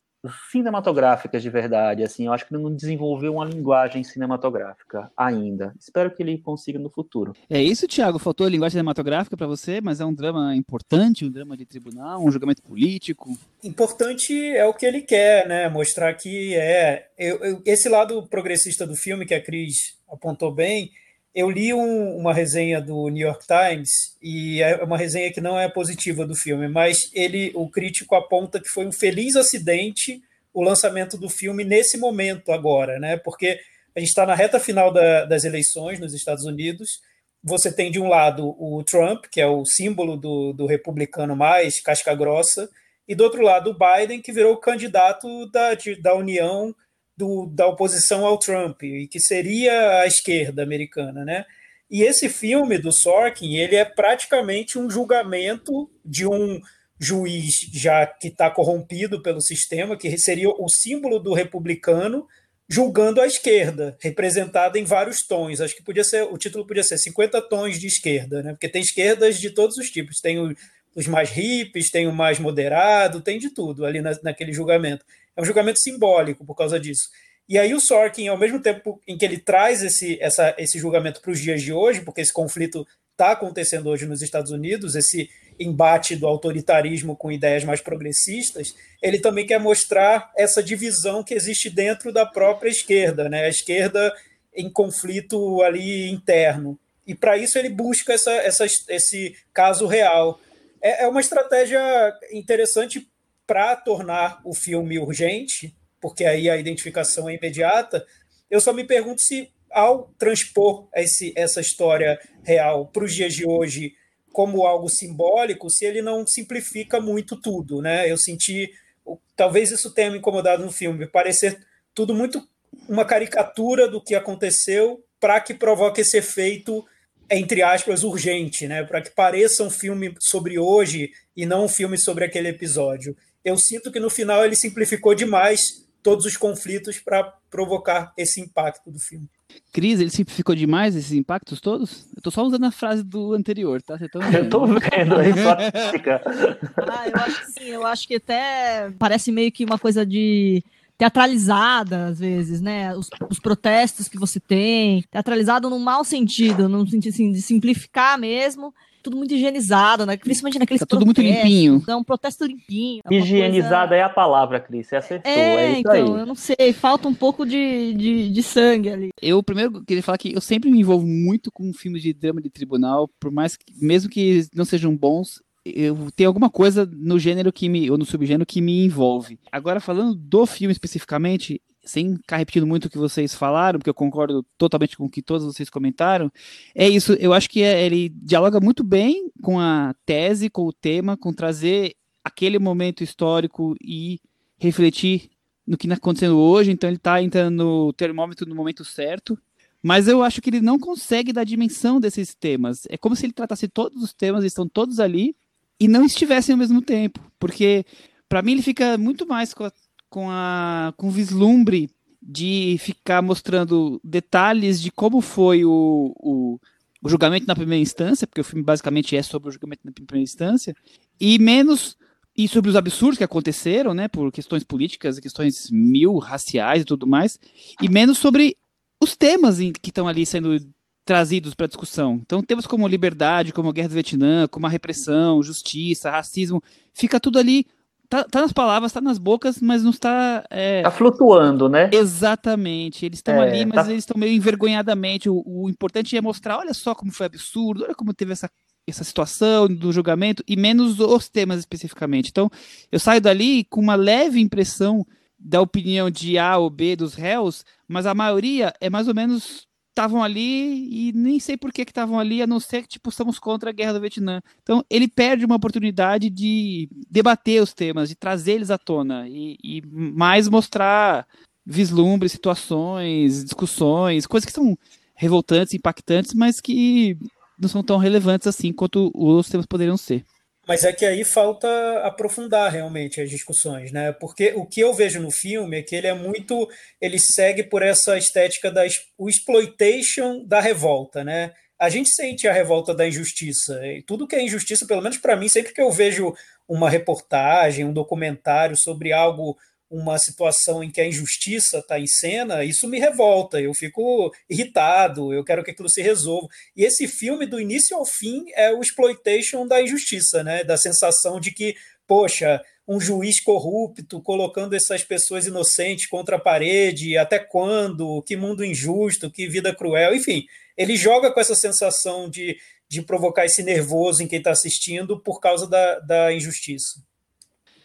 cinematográficas de verdade, assim, eu acho que ele não desenvolveu uma linguagem cinematográfica ainda. Espero que ele consiga no futuro. É isso, Thiago, faltou linguagem cinematográfica para você, mas é um drama importante, um drama de tribunal, um julgamento político. Importante é o que ele quer, né? Mostrar que é eu, eu, esse lado progressista do filme que a Cris apontou bem, eu li um, uma resenha do New York Times e é uma resenha que não é positiva do filme, mas ele, o crítico aponta que foi um feliz acidente o lançamento do filme nesse momento agora, né? Porque a gente está na reta final da, das eleições nos Estados Unidos. Você tem de um lado o Trump, que é o símbolo do, do republicano mais casca grossa, e do outro lado o Biden, que virou candidato da, de, da União do, da oposição ao Trump, e que seria a esquerda americana, né? E esse filme do Sorkin, ele é praticamente um julgamento de um juiz já que está corrompido pelo sistema, que seria o símbolo do republicano, julgando a esquerda, representada em vários tons. Acho que podia ser, o título podia ser 50 tons de esquerda, né? Porque tem esquerdas de todos os tipos. Tem o, os mais hippies, tem o mais moderado, tem de tudo ali na, naquele julgamento. É um julgamento simbólico por causa disso. E aí o Sorkin, ao mesmo tempo em que ele traz esse, essa, esse julgamento para os dias de hoje, porque esse conflito está acontecendo hoje nos Estados Unidos, esse embate do autoritarismo com ideias mais progressistas, ele também quer mostrar essa divisão que existe dentro da própria esquerda, né? A esquerda em conflito ali interno. E para isso ele busca essa, essa, esse caso real. É, é uma estratégia interessante para tornar o filme urgente, porque aí a identificação é imediata. Eu só me pergunto se, ao transpor esse, essa história real para os dias de hoje como algo simbólico, se ele não simplifica muito tudo. Né? Eu senti, talvez isso tenha me incomodado no filme, parecer tudo muito uma caricatura do que aconteceu para que provoque esse efeito entre aspas, urgente, né? Para que pareça um filme sobre hoje e não um filme sobre aquele episódio. Eu sinto que no final ele simplificou demais todos os conflitos para provocar esse impacto do filme. Cris, ele simplificou demais esses impactos todos? Eu tô só usando a frase do anterior, tá? Você tá eu tô vendo aí só [LAUGHS] ah, eu acho que sim, eu acho que até parece meio que uma coisa de teatralizada, às vezes, né? Os, os, protestos que você tem, teatralizado num mau sentido, no sentido assim, de simplificar mesmo. Tudo muito higienizado, né? Principalmente naqueles tá tudo muito limpinho. É um protesto limpinho. É Higienizada coisa... é a palavra, Cris. Você acertou. É, é isso então, aí. eu não sei. Falta um pouco de, de, de, sangue ali. Eu primeiro queria falar que eu sempre me envolvo muito com filmes de drama de tribunal, por mais que, mesmo que não sejam bons, eu tenho alguma coisa no gênero que me, ou no subgênero que me envolve. Agora, falando do filme especificamente, sem ficar repetindo muito o que vocês falaram, porque eu concordo totalmente com o que todos vocês comentaram, é isso. Eu acho que é, ele dialoga muito bem com a tese, com o tema, com trazer aquele momento histórico e refletir no que está acontecendo hoje. Então, ele está entrando no termômetro no momento certo. Mas eu acho que ele não consegue dar dimensão desses temas. É como se ele tratasse todos os temas, estão todos ali, e não estivessem ao mesmo tempo, porque para mim ele fica muito mais com a, com a com vislumbre de ficar mostrando detalhes de como foi o, o, o, julgamento na primeira instância, porque o filme basicamente é sobre o julgamento na primeira instância, e menos e sobre os absurdos que aconteceram, né, por questões políticas, questões mil raciais e tudo mais, e menos sobre os temas que estão ali sendo trazidos para discussão. Então, temas como liberdade, como a guerra do Vietnã, como a repressão, justiça, racismo, fica tudo ali. Tá, tá nas palavras, tá nas bocas, mas não está. É... Tá flutuando, né? Exatamente. Eles estão é, ali, mas tá... eles estão meio envergonhadamente. O, o importante é mostrar: olha só como foi absurdo, olha como teve essa essa situação do julgamento e menos os temas especificamente. Então, eu saio dali com uma leve impressão da opinião de A ou B dos réus, mas a maioria é mais ou menos estavam ali e nem sei por que estavam ali, a não ser que tipo estamos contra a guerra do Vietnã. Então ele perde uma oportunidade de debater os temas, de trazer eles à tona e, e mais mostrar vislumbres, situações, discussões, coisas que são revoltantes, impactantes, mas que não são tão relevantes assim quanto os temas poderiam ser. Mas é que aí falta aprofundar realmente as discussões, né? Porque o que eu vejo no filme é que ele é muito. Ele segue por essa estética da o exploitation da revolta, né? A gente sente a revolta da injustiça. E tudo que é injustiça, pelo menos para mim, sempre que eu vejo uma reportagem, um documentário sobre algo uma situação em que a injustiça está em cena, isso me revolta, eu fico irritado, eu quero que aquilo se resolva. E esse filme, do início ao fim, é o exploitation da injustiça, né? da sensação de que, poxa, um juiz corrupto colocando essas pessoas inocentes contra a parede, até quando? Que mundo injusto, que vida cruel, enfim. Ele joga com essa sensação de, de provocar esse nervoso em quem está assistindo por causa da, da injustiça.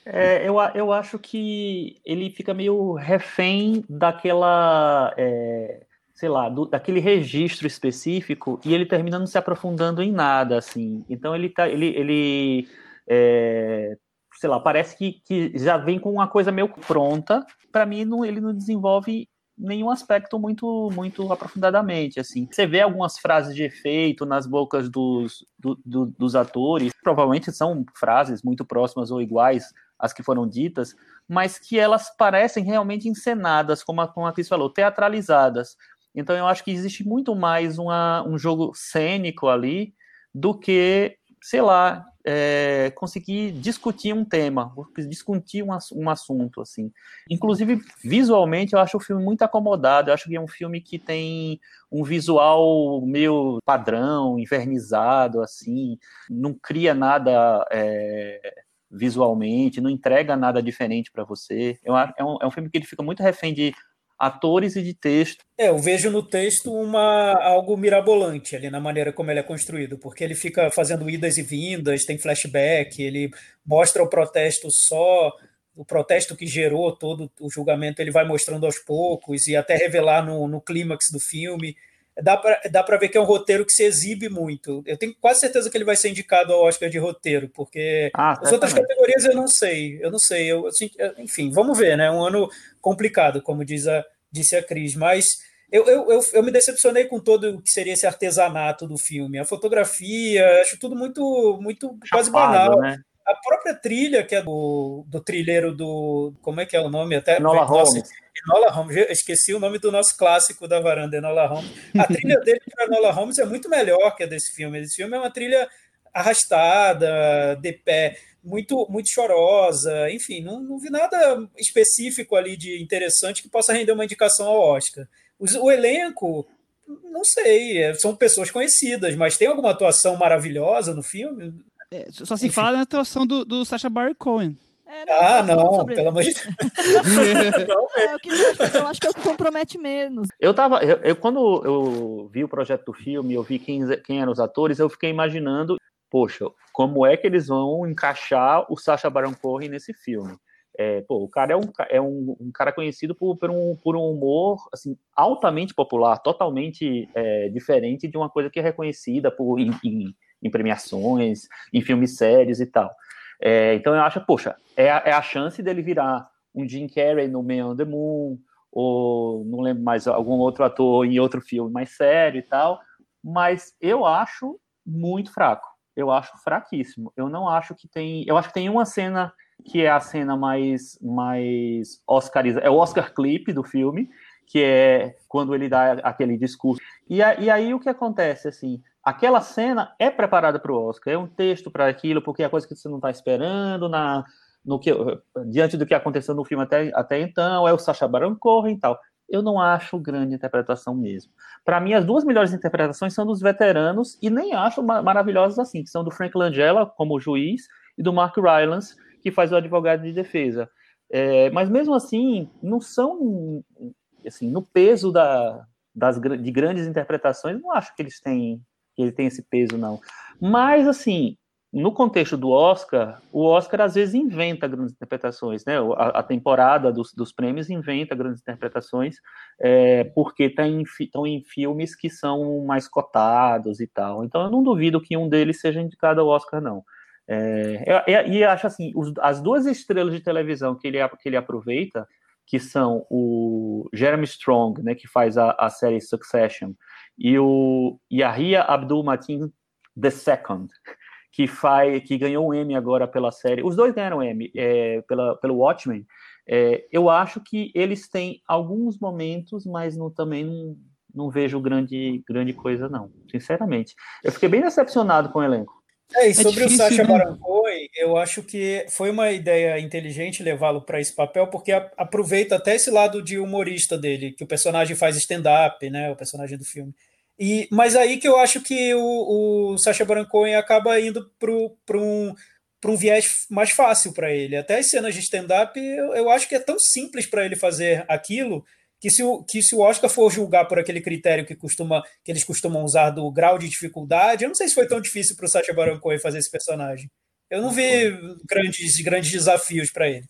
É, eu, eu acho que ele fica meio refém daquela, é, sei lá, do, daquele registro específico e ele termina não se aprofundando em nada, assim. Então ele tá, ele, ele é, sei lá, parece que, que já vem com uma coisa meio pronta. Para mim, não, ele não desenvolve nenhum aspecto muito muito aprofundadamente assim você vê algumas frases de efeito nas bocas dos, do, do, dos atores provavelmente são frases muito próximas ou iguais as que foram ditas, mas que elas parecem realmente encenadas, como a, como a Cris falou, teatralizadas. Então eu acho que existe muito mais uma, um jogo cênico ali do que, sei lá, é, conseguir discutir um tema, discutir um, um, assunto, assim. Inclusive, visualmente, eu acho o filme muito acomodado, eu acho que é um filme que tem um visual meio padrão, invernizado, assim, não cria nada é, visualmente, não entrega nada diferente para você. É, é um, é um filme que ele fica muito refém de atores e de texto. É, eu vejo no texto uma algo mirabolante ali na maneira como ele é construído, porque ele fica fazendo idas e vindas, tem flashback, ele mostra o protesto só, o protesto que gerou todo o julgamento, ele vai mostrando aos poucos e até revelar no, no clímax do filme dá para dá ver que é um roteiro que se exibe muito. Eu tenho quase certeza que ele vai ser indicado ao Oscar de roteiro, porque ah, as outras categorias eu não sei. Eu não sei. Eu, assim, enfim, vamos ver, né? Um ano complicado, como diz a, disse a Cris, mas eu, eu, eu, eu, me decepcionei com todo o que seria esse artesanato do filme. A fotografia, acho tudo muito, muito Chapado, quase banal. Né? A própria trilha, que é do, do trilheiro do. Como é que é o nome? Até, Nola Holmes. Enola Holmes, esqueci o nome do nosso clássico da varanda, Enola Holmes. A trilha [LAUGHS] dele para Enola Holmes é muito melhor que a desse filme. Esse filme é uma trilha arrastada, de pé, muito muito chorosa, enfim, não, não vi nada específico ali de interessante que possa render uma indicação ao Oscar. O, o elenco, não sei, é, são pessoas conhecidas, mas tem alguma atuação maravilhosa no filme? É, só se enfim. fala na atuação do, do Sacha Baron Cohen. É, não, ah, não, pelo amor de Deus. [LAUGHS] é, o que eu acho que é o que compromete menos. Eu tava, eu, eu, quando eu vi o projeto do filme, eu vi quem, quem eram os atores, eu fiquei imaginando, poxa, como é que eles vão encaixar o Sacha Baron Cohen nesse filme? É, pô, o cara é um, é um, um cara conhecido por, por, um, por um humor assim, altamente popular, totalmente é, diferente de uma coisa que é reconhecida por, em, em, em premiações, em filmes sérios e tal. É, então eu acho, poxa, é a, é a, chance dele virar um Jim Carrey no Man on the Moon, ou não lembro mais, algum outro ator em outro filme mais sério e tal, mas eu acho muito fraco. Eu acho fraquíssimo. Eu não acho que tem. Eu acho que tem uma cena que é a cena mais, mais oscarizada. É o Oscar clip do filme, que é quando ele dá aquele discurso. E, a, e aí o que acontece, assim, aquela cena é preparada para o Oscar, é um texto para aquilo, porque é coisa que você não está esperando na, no que, diante do que aconteceu no filme até, até então, é o Sacha Baron Cohen e tal. Eu não acho grande interpretação mesmo. Para mim, as duas melhores interpretações são dos veteranos, e nem acho maravilhosas assim, que são do Frank Langella, como juiz, e do Mark Rylance, que faz o advogado de defesa. É, mas mesmo assim, não são, assim, no peso da, das, de grandes interpretações, não acho que eles têm ele tem esse peso, não. Mas, assim, no contexto do Oscar, o Oscar às vezes inventa grandes interpretações, né? A, a temporada dos, dos, prêmios inventa grandes interpretações, é, porque estão tá em, em filmes que são mais cotados e tal. Então, eu não duvido que um deles seja indicado ao Oscar, não. É, e acho assim, os, as duas estrelas de televisão que ele, que ele aproveita, que são o Jeremy Strong, né, que faz a, a série Succession, e o Yahya Abdul Matin II, que faz, que ganhou um Emmy agora pela série. Os dois ganharam Emmy é, pela, pelo Watchmen. É, eu acho que eles têm alguns momentos, mas não, também não, não vejo grande, grande coisa, não. Sinceramente. Eu fiquei bem decepcionado com o elenco. É, e é sobre difícil, o Sacha né? Baron Cohen, eu acho que foi uma ideia inteligente levá-lo para esse papel, porque aproveita até esse lado de humorista dele, que o personagem faz stand-up, né, o personagem do filme. E, mas aí que eu acho que o, o Sacha Baron Cohen acaba indo para um, um viés mais fácil para ele. Até as cenas de stand-up, eu, eu acho que é tão simples para ele fazer aquilo que se, o, que se o Oscar for julgar por aquele critério que, costuma, que eles costumam usar do grau de dificuldade, eu não sei se foi tão difícil para o Sacha Baron Cohen fazer esse personagem. Eu não vi grandes, grandes desafios para ele.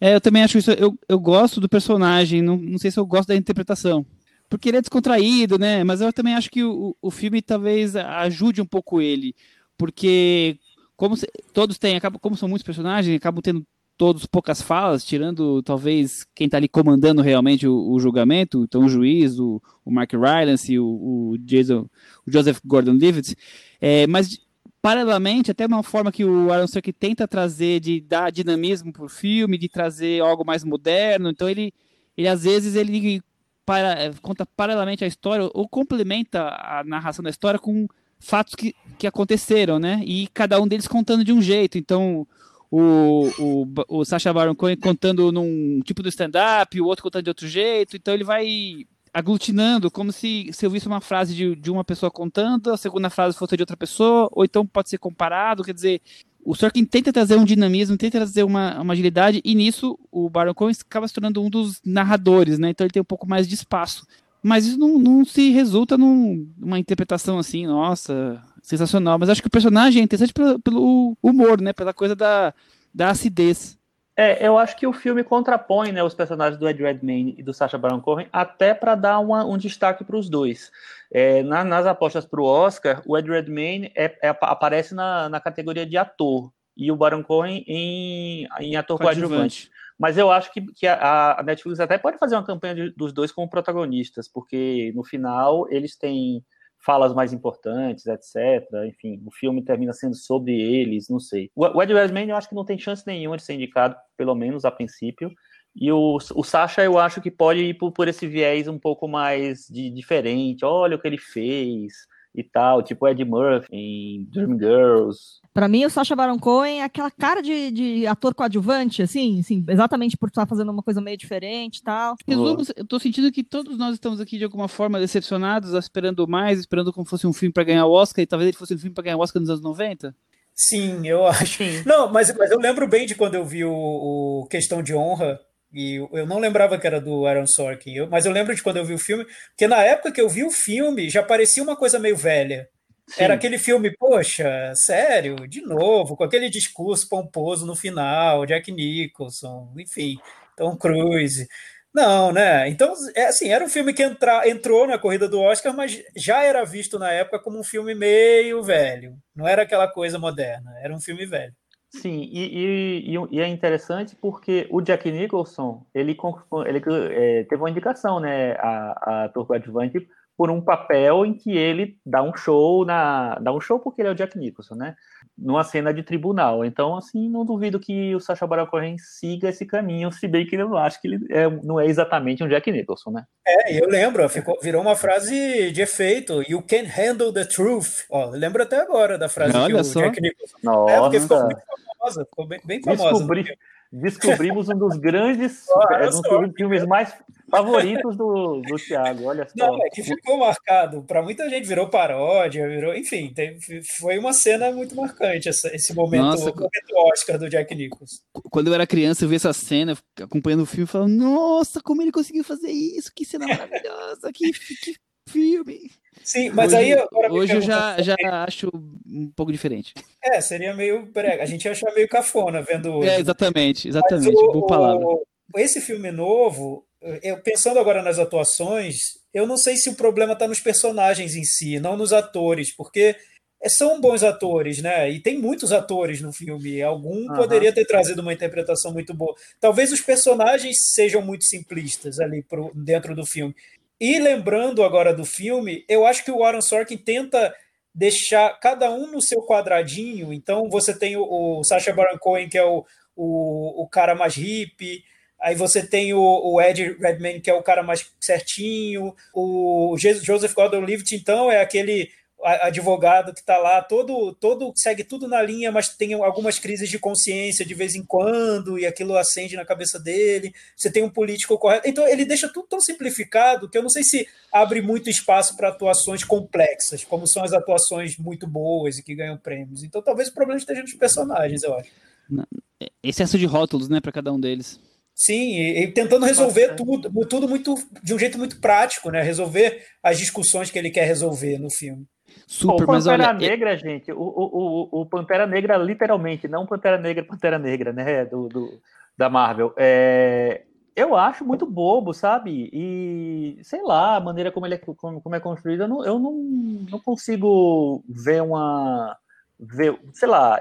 É, eu também acho isso. Eu, eu gosto do personagem, não, não sei se eu gosto da interpretação. Porque ele é descontraído, né? Mas eu também acho que o, o filme talvez ajude um pouco ele. Porque, como se, todos têm, como são muitos personagens, acabam tendo todos poucas falas, tirando talvez quem está ali comandando realmente o, o, julgamento, então o juiz, o, o Mark Rylance e o, o, Jason, o Joseph Gordon-Levitt, é, mas paralelamente, até uma forma que o Aaron Sorkin tenta trazer de dar dinamismo para o filme, de trazer algo mais moderno, então ele, ele às vezes ele para, conta paralelamente a história ou complementa a narração da história com fatos que, que aconteceram, né? E cada um deles contando de um jeito. Então, o, o, o Sacha Baron Cohen contando num tipo do stand-up, o outro contando de outro jeito. Então, ele vai aglutinando, como se, se eu visse uma frase de, de uma pessoa contando, a segunda frase fosse de outra pessoa, ou então pode ser comparado, quer dizer, o Sorkin tenta trazer um dinamismo, tenta trazer uma, uma agilidade, e nisso o Baron Cohen acaba se tornando um dos narradores, né? Então ele tem um pouco mais de espaço. Mas isso não, não se resulta num, numa interpretação assim, nossa, sensacional. Mas acho que o personagem é interessante pelo, pelo humor, né? Pela coisa da, da acidez. É, eu acho que o filme contrapõe né, os personagens do Ed Redmayne e do Sacha Baron Cohen até para dar uma, um destaque para os dois. É, na, nas apostas para o Oscar, o Ed Redmayne é, é, aparece na, na categoria de ator e o Baron Cohen em, em ator coadjuvante. Mas eu acho que, que a, a, Netflix até pode fazer uma campanha de, dos dois como protagonistas, porque no final eles têm falas mais importantes, etc. Enfim, o filme termina sendo sobre eles, não sei. O, Ed Redmayne eu acho que não tem chance nenhuma de ser indicado, pelo menos a princípio. E o, o Sasha eu acho que pode ir por, por esse viés um pouco mais de diferente. Olha o que ele fez e tal, tipo Ed Murphy em Dreamgirls. Para mim, o Sacha Baron Cohen é aquela cara de, de ator coadjuvante, assim, assim, exatamente por estar fazendo uma coisa meio diferente e tal. Resumo, eu tô sentindo que todos nós estamos aqui de alguma forma decepcionados, esperando mais, esperando como fosse um filme para ganhar o Oscar, e talvez ele fosse um filme para ganhar o Oscar nos anos 90. Sim, eu acho. Não, mas, mas eu lembro bem de quando eu vi o, o Questão de Honra, e eu não lembrava que era do Aaron Sorkin, eu, mas eu lembro de quando eu vi o filme, porque na época que eu vi o filme já parecia uma coisa meio velha. Sim. Era aquele filme, poxa, sério, de novo, com aquele discurso pomposo no final, Jack Nicholson, enfim, Tom Cruise. Não, né? Então, é assim, era um filme que entra, entrou na corrida do Oscar, mas já era visto na época como um filme meio velho. Não era aquela coisa moderna, era um filme velho. Sim, e, e, e, é interessante porque o Jack Nicholson, ele, ele é, teve uma indicação, né, a, a ator coadjuvante, por um papel em que ele dá um show, na, dá um show porque ele é o Jack Nicholson, né, numa cena de tribunal. Então, assim, não duvido que o Sacha Baron Cohen siga esse caminho, se bem que eu acho que ele é, não é exatamente um Jack Nicholson, né. É, eu lembro, ficou, virou uma frase de efeito, you can handle the truth. Ó, lembro até agora da frase Olha que o só. Jack Nicholson... Nossa. É, porque ficou muito famosa, ficou bem, bem famosa. Descobri, descobrimos um dos grandes, [LAUGHS] Ah, é, um sou. dos filmes mais favoritos do, do Thiago, olha só. Não, é que ficou marcado. Para muita gente virou paródia, virou, enfim, teve- foi uma cena muito marcante essa- esse momento, Nossa, o momento Oscar do Jack Nicholson. Quando eu era criança, eu vi essa cena, acompanhando o filme, falando, nossa, como ele conseguiu fazer isso, que cena maravilhosa, que, que filme. Sim, mas hoje, aí agora hoje eu já, já acho um pouco diferente. é, seria meio brega. A gente ia achar meio cafona vendo hoje. É, exatamente, exatamente, o- boa palavra. o- esse filme novo, eu pensando agora nas atuações, eu não sei se o problema está nos personagens em si, não nos atores, porque é, são bons atores, né? E tem muitos atores no filme. Algum Aham. poderia ter trazido uma interpretação muito boa. Talvez os personagens sejam muito simplistas ali pro, dentro do filme. E lembrando agora do filme, eu acho que o Aaron Sorkin tenta deixar cada um no seu quadradinho. Então você tem o, o Sacha Baron Cohen, que é o, o, o cara mais hippie. Aí você tem o, o Ed Redmayne, que é o cara mais certinho. O Joseph Gordon-Levitt, então, é aquele advogado que está lá, todo, todo segue tudo na linha, mas tem algumas crises de consciência de vez em quando, e aquilo acende na cabeça dele. Você tem um político correto. Então, ele deixa tudo tão simplificado que eu não sei se abre muito espaço para atuações complexas, como são as atuações muito boas e que ganham prêmios. Então, talvez o problema esteja nos personagens, eu acho. Excesso de rótulos, né, para cada um deles. Sim, e, tentando resolver tudo, tudo muito de um jeito muito prático, né? Resolver as discussões que ele quer resolver no filme. Super, o Pantera olha, é- Negra, gente, o, o, o, o Pantera Negra, literalmente, não Pantera Negra, Pantera Negra, né, do, do- da Marvel, é, eu acho muito bobo, sabe? E, sei lá, a maneira como ele é, como, como é construído, eu, não, eu não, não consigo ver uma... Ver, sei lá,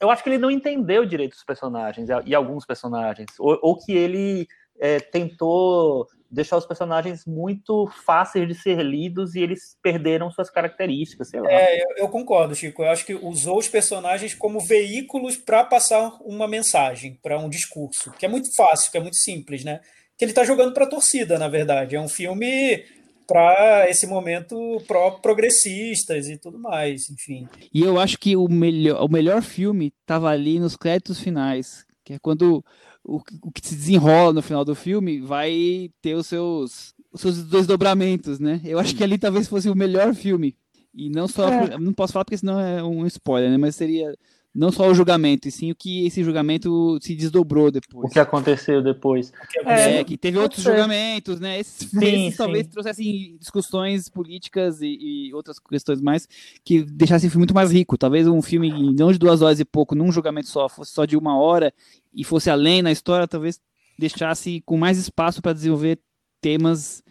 eu acho que ele não entendeu direito os personagens e alguns personagens, ou, ou que ele é, tentou deixar os personagens muito fáceis de ser lidos e eles perderam suas características, sei lá. É, eu, eu concordo, Chico. Eu acho que usou os personagens como veículos para passar uma mensagem, para um discurso, que é muito fácil, que é muito simples, né? Que ele está jogando para a torcida, na verdade. É um filme para esse momento pró-progressistas e tudo mais, enfim. E eu acho que o melhor, o melhor filme estava ali nos créditos finais, que é quando o, o que se desenrola no final do filme vai ter os seus, os seus desdobramentos, né? Eu acho que ali talvez fosse o melhor filme. E não só. É. Não posso falar porque senão é um spoiler, né? Mas seria não só o julgamento, e sim o que esse julgamento se desdobrou depois. O que aconteceu depois. É, que teve outros julgamentos, né? Esses, sim, esses sim. talvez trouxessem discussões políticas e, e, outras questões mais que deixassem o filme muito mais rico. Talvez um filme não de duas horas e pouco, num julgamento só, fosse só de uma hora e fosse além na história, talvez deixasse com mais espaço para desenvolver temas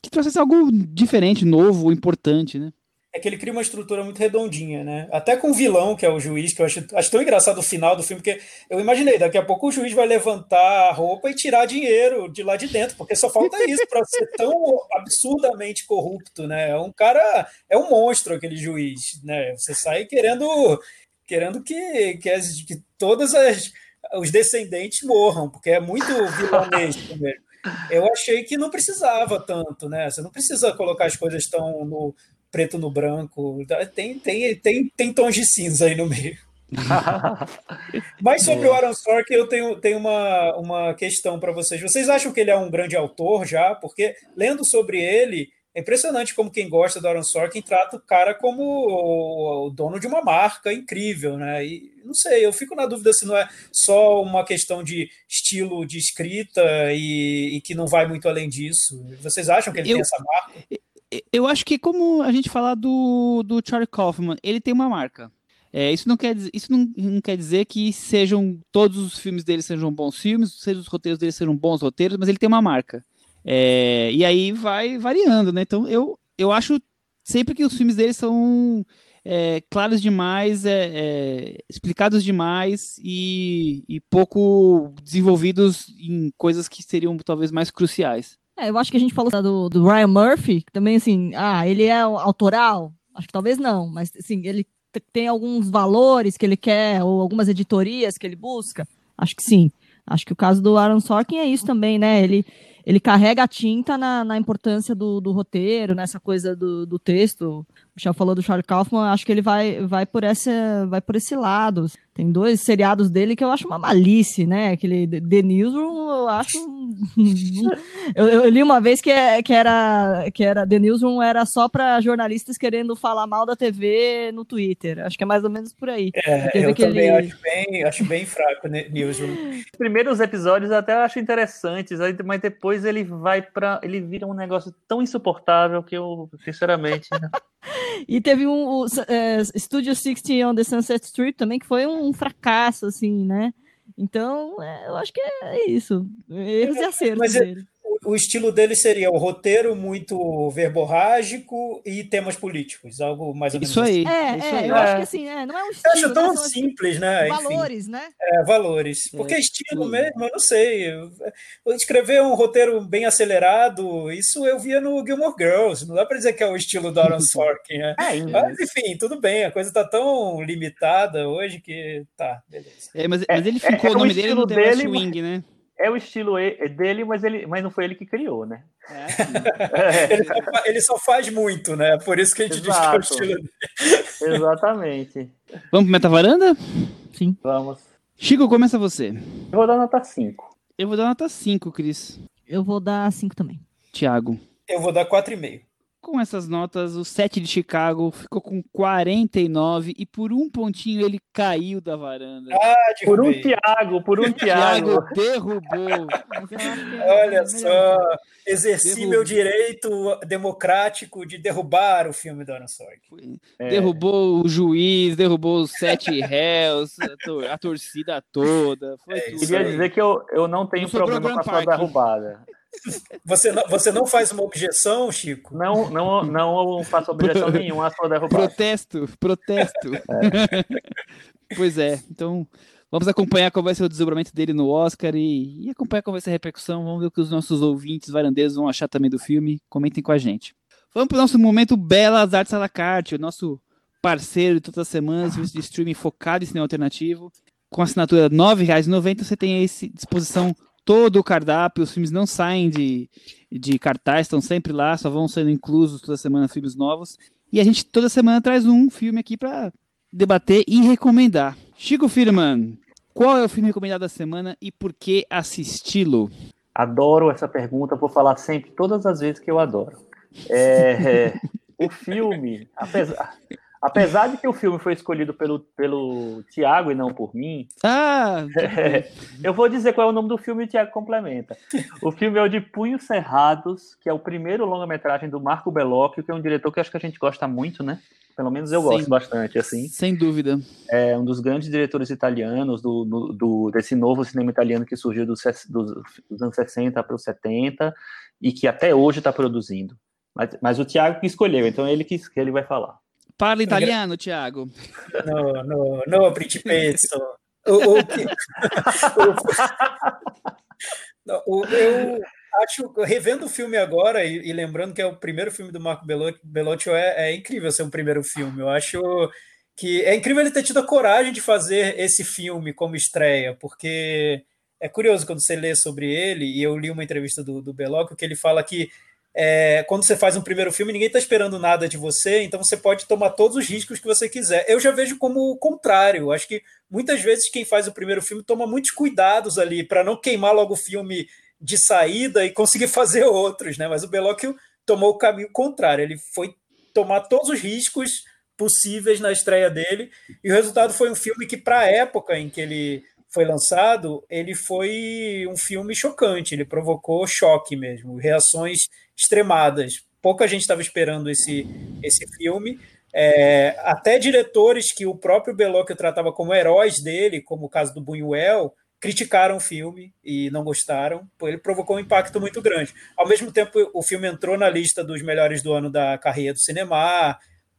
que trouxessem algo diferente, novo, importante, né? É que ele cria uma estrutura muito redondinha, né? Até com o vilão, que é o juiz, que eu acho, acho tão engraçado o final do filme, porque eu imaginei, daqui a pouco o juiz vai levantar a roupa e tirar dinheiro de lá de dentro, porque só falta isso para ser tão absurdamente corrupto, né? É um cara, é um monstro aquele juiz, né? Você sai querendo querendo que, que, as, que todas as os descendentes morram, porque é muito vilanesco mesmo. Eu achei que não precisava tanto, né? Você não precisa colocar as coisas tão no, preto no branco. Tem, tem, tem, tem tons de cinza aí no meio. [LAUGHS] Mas sobre o Aaron Sorkin, eu tenho, tenho uma, uma questão para vocês. Vocês acham que ele é um grande autor já? Porque lendo sobre ele, é impressionante como quem gosta do Aaron Sorkin trata o cara como o dono de uma marca incrível, né? E não sei, eu fico na dúvida se não é só uma questão de estilo de escrita e, e que não vai muito além disso. Vocês acham que ele eu, tem essa marca? Eu acho que como a gente falar do, do Charlie Kaufman, ele tem uma marca. É, isso não quer, isso não, não, quer dizer que sejam todos os filmes dele sejam bons filmes, sejam os roteiros dele sejam bons roteiros, mas ele tem uma marca. É, e aí vai variando, né? Então eu, eu acho sempre que os filmes dele são é, claros demais, é, é, explicados demais e, e pouco desenvolvidos em coisas que seriam talvez mais cruciais. É, eu acho que a gente falou do, do Ryan Murphy, que também, assim, ah, ele é autoral? Acho que talvez não, mas, assim, ele tem alguns valores que ele quer, ou algumas editorias que ele busca? Acho que sim. Acho que o caso do Aaron Sorkin é isso também, né? Ele, ele carrega a tinta na, na importância do, do roteiro, nessa coisa do, do texto. O Michel falou do Charlie Kaufman, acho que ele vai, vai, por essa, vai por esse lado. Tem dois seriados dele que eu acho uma malice, né? Aquele The Newsroom, eu acho. eu, eu, li uma vez que, é, que, era, que era The Newsroom era só para jornalistas querendo falar mal da TV no Twitter. Acho que é mais ou menos por aí. É, eu também acho bem, acho bem fraco, né, Newsroom. Os [LAUGHS] primeiros episódios até acho interessantes, mas depois ele vai para. Ele vira um negócio tão insuportável que eu, sinceramente. Né? [LAUGHS] e teve um o, é, Studio 60 on the Sunset Strip também, que foi um fracasso, assim, né? Então, é, eu acho que é isso. Erros e acertos Mas dele o estilo dele seria o roteiro muito verborrágico e temas políticos, algo mais ou menos isso aí. Assim. É, isso é, aí. eu acho que assim, é, não é um estilo. Eu acho tão né? simples, né? Valores, Enfim. né? É, valores. Porque é. estilo mesmo, eu não sei. escrever um roteiro bem acelerado, isso eu via no Gilmore Girls. Não dá para dizer que é o estilo do Aaron [LAUGHS] Sorkin, né? É, mas, enfim, tudo bem. A coisa está tão limitada hoje que tá, beleza. É, mas, mas ele ficou é, o nome dele no The West Wing, né? É o estilo dele, mas, ele, mas não foi ele que criou, né? É. [LAUGHS] ele, só, ele, só, faz muito, né? Por isso que a gente Exato. diz que é o estilo dele. Exatamente. Vamos pro Metavaranda? Sim. Vamos. Chico, começa você. Eu vou dar nota 5. Eu vou dar nota 5, Cris. Eu vou dar 5 também. Tiago. Eu vou dar 4,5 com essas notas, o 7 de Chicago ficou com 49 e por um pontinho ele caiu da varanda. Ah, por um Thiago, por um [LAUGHS] Thiago. Thiago derrubou. Olha só, exerci derrubou. meu direito democrático de derrubar o filme do Ana Sorg. É. Derrubou o juiz, derrubou os sete [LAUGHS] réus, a torcida toda. Foi é, tudo. Queria dizer que eu, eu não tenho não problema com a sua derrubada. Você não, você não faz uma objeção, Chico? Não, não, não faço objeção nenhuma à sua derrubada. Protesto, protesto. É. [LAUGHS] Pois é, então vamos acompanhar qual vai ser o desdobramento dele no Oscar e, e acompanhar qual vai ser a repercussão. Vamos ver o que os nossos ouvintes varandeiros vão achar também do filme. Comentem com a gente. Vamos para o nosso momento Belas Artes à la carte, o nosso parceiro de todas as semanas, de streaming focado em cinema alternativo. Com assinatura R$ 9,90 você tem à disposição todo o cardápio, os filmes não saem de, de cartaz, estão sempre lá, só vão sendo inclusos toda semana filmes novos. E a gente toda semana traz um filme aqui para debater e recomendar. Chico Firman, qual é o filme recomendado da semana e por que assisti-lo? Adoro essa pergunta, vou falar sempre, todas as vezes que eu adoro. É, [LAUGHS] o filme, apesar, apesar de que o filme foi escolhido pelo, pelo Tiago e não por mim, ah, [LAUGHS] é, eu vou dizer qual é o nome do filme e o Tiago complementa. O filme é o de Punhos Cerrados, que é o primeiro longa-metragem do Marco Bellocchio, que é um diretor que acho que a gente gosta muito, né? Pelo menos eu Sem- gosto bastante, assim. sem dúvida. É um dos grandes diretores italianos do, do- do- desse novo cinema italiano que surgiu dos, dos- dos anos 60 para os 70 e que até hoje está produzindo. Mas, mas o Thiago que escolheu, então é ele que, que ele vai falar. Fala italiano, Thiago. No, no, no, Principezzo. O, o que- [LAUGHS] o- eu acho, revendo o filme agora e, e lembrando que é o primeiro filme do Marco Bellocchio, Bellocchio é, é incrível ser um primeiro filme. Eu acho que é incrível ele ter tido a coragem de fazer esse filme como estreia, porque é curioso quando você lê sobre ele, e eu li uma entrevista do, do Bellocchio, que ele fala que é, quando você faz um primeiro filme, ninguém está esperando nada de você, então você pode tomar todos os riscos que você quiser. Eu já vejo como o contrário. Acho que muitas vezes quem faz o primeiro filme toma muitos cuidados ali para não queimar logo o filme de saída e conseguir [LAUGHS] fazer outros, né? Mas o Bellocchio tomou o caminho contrário. Ele foi tomar todos os riscos possíveis na estreia dele e o resultado foi um filme que para a época em que ele foi lançado, ele foi um filme chocante, ele provocou choque mesmo, reações extremadas. Pouca gente estava esperando esse, esse filme. É, até diretores que o próprio Bellocchio tratava como heróis dele, como o caso do Buñuel, criticaram o filme e não gostaram. Ele provocou um impacto muito grande. Ao mesmo tempo, o filme entrou na lista dos melhores do ano da carreira do cinema.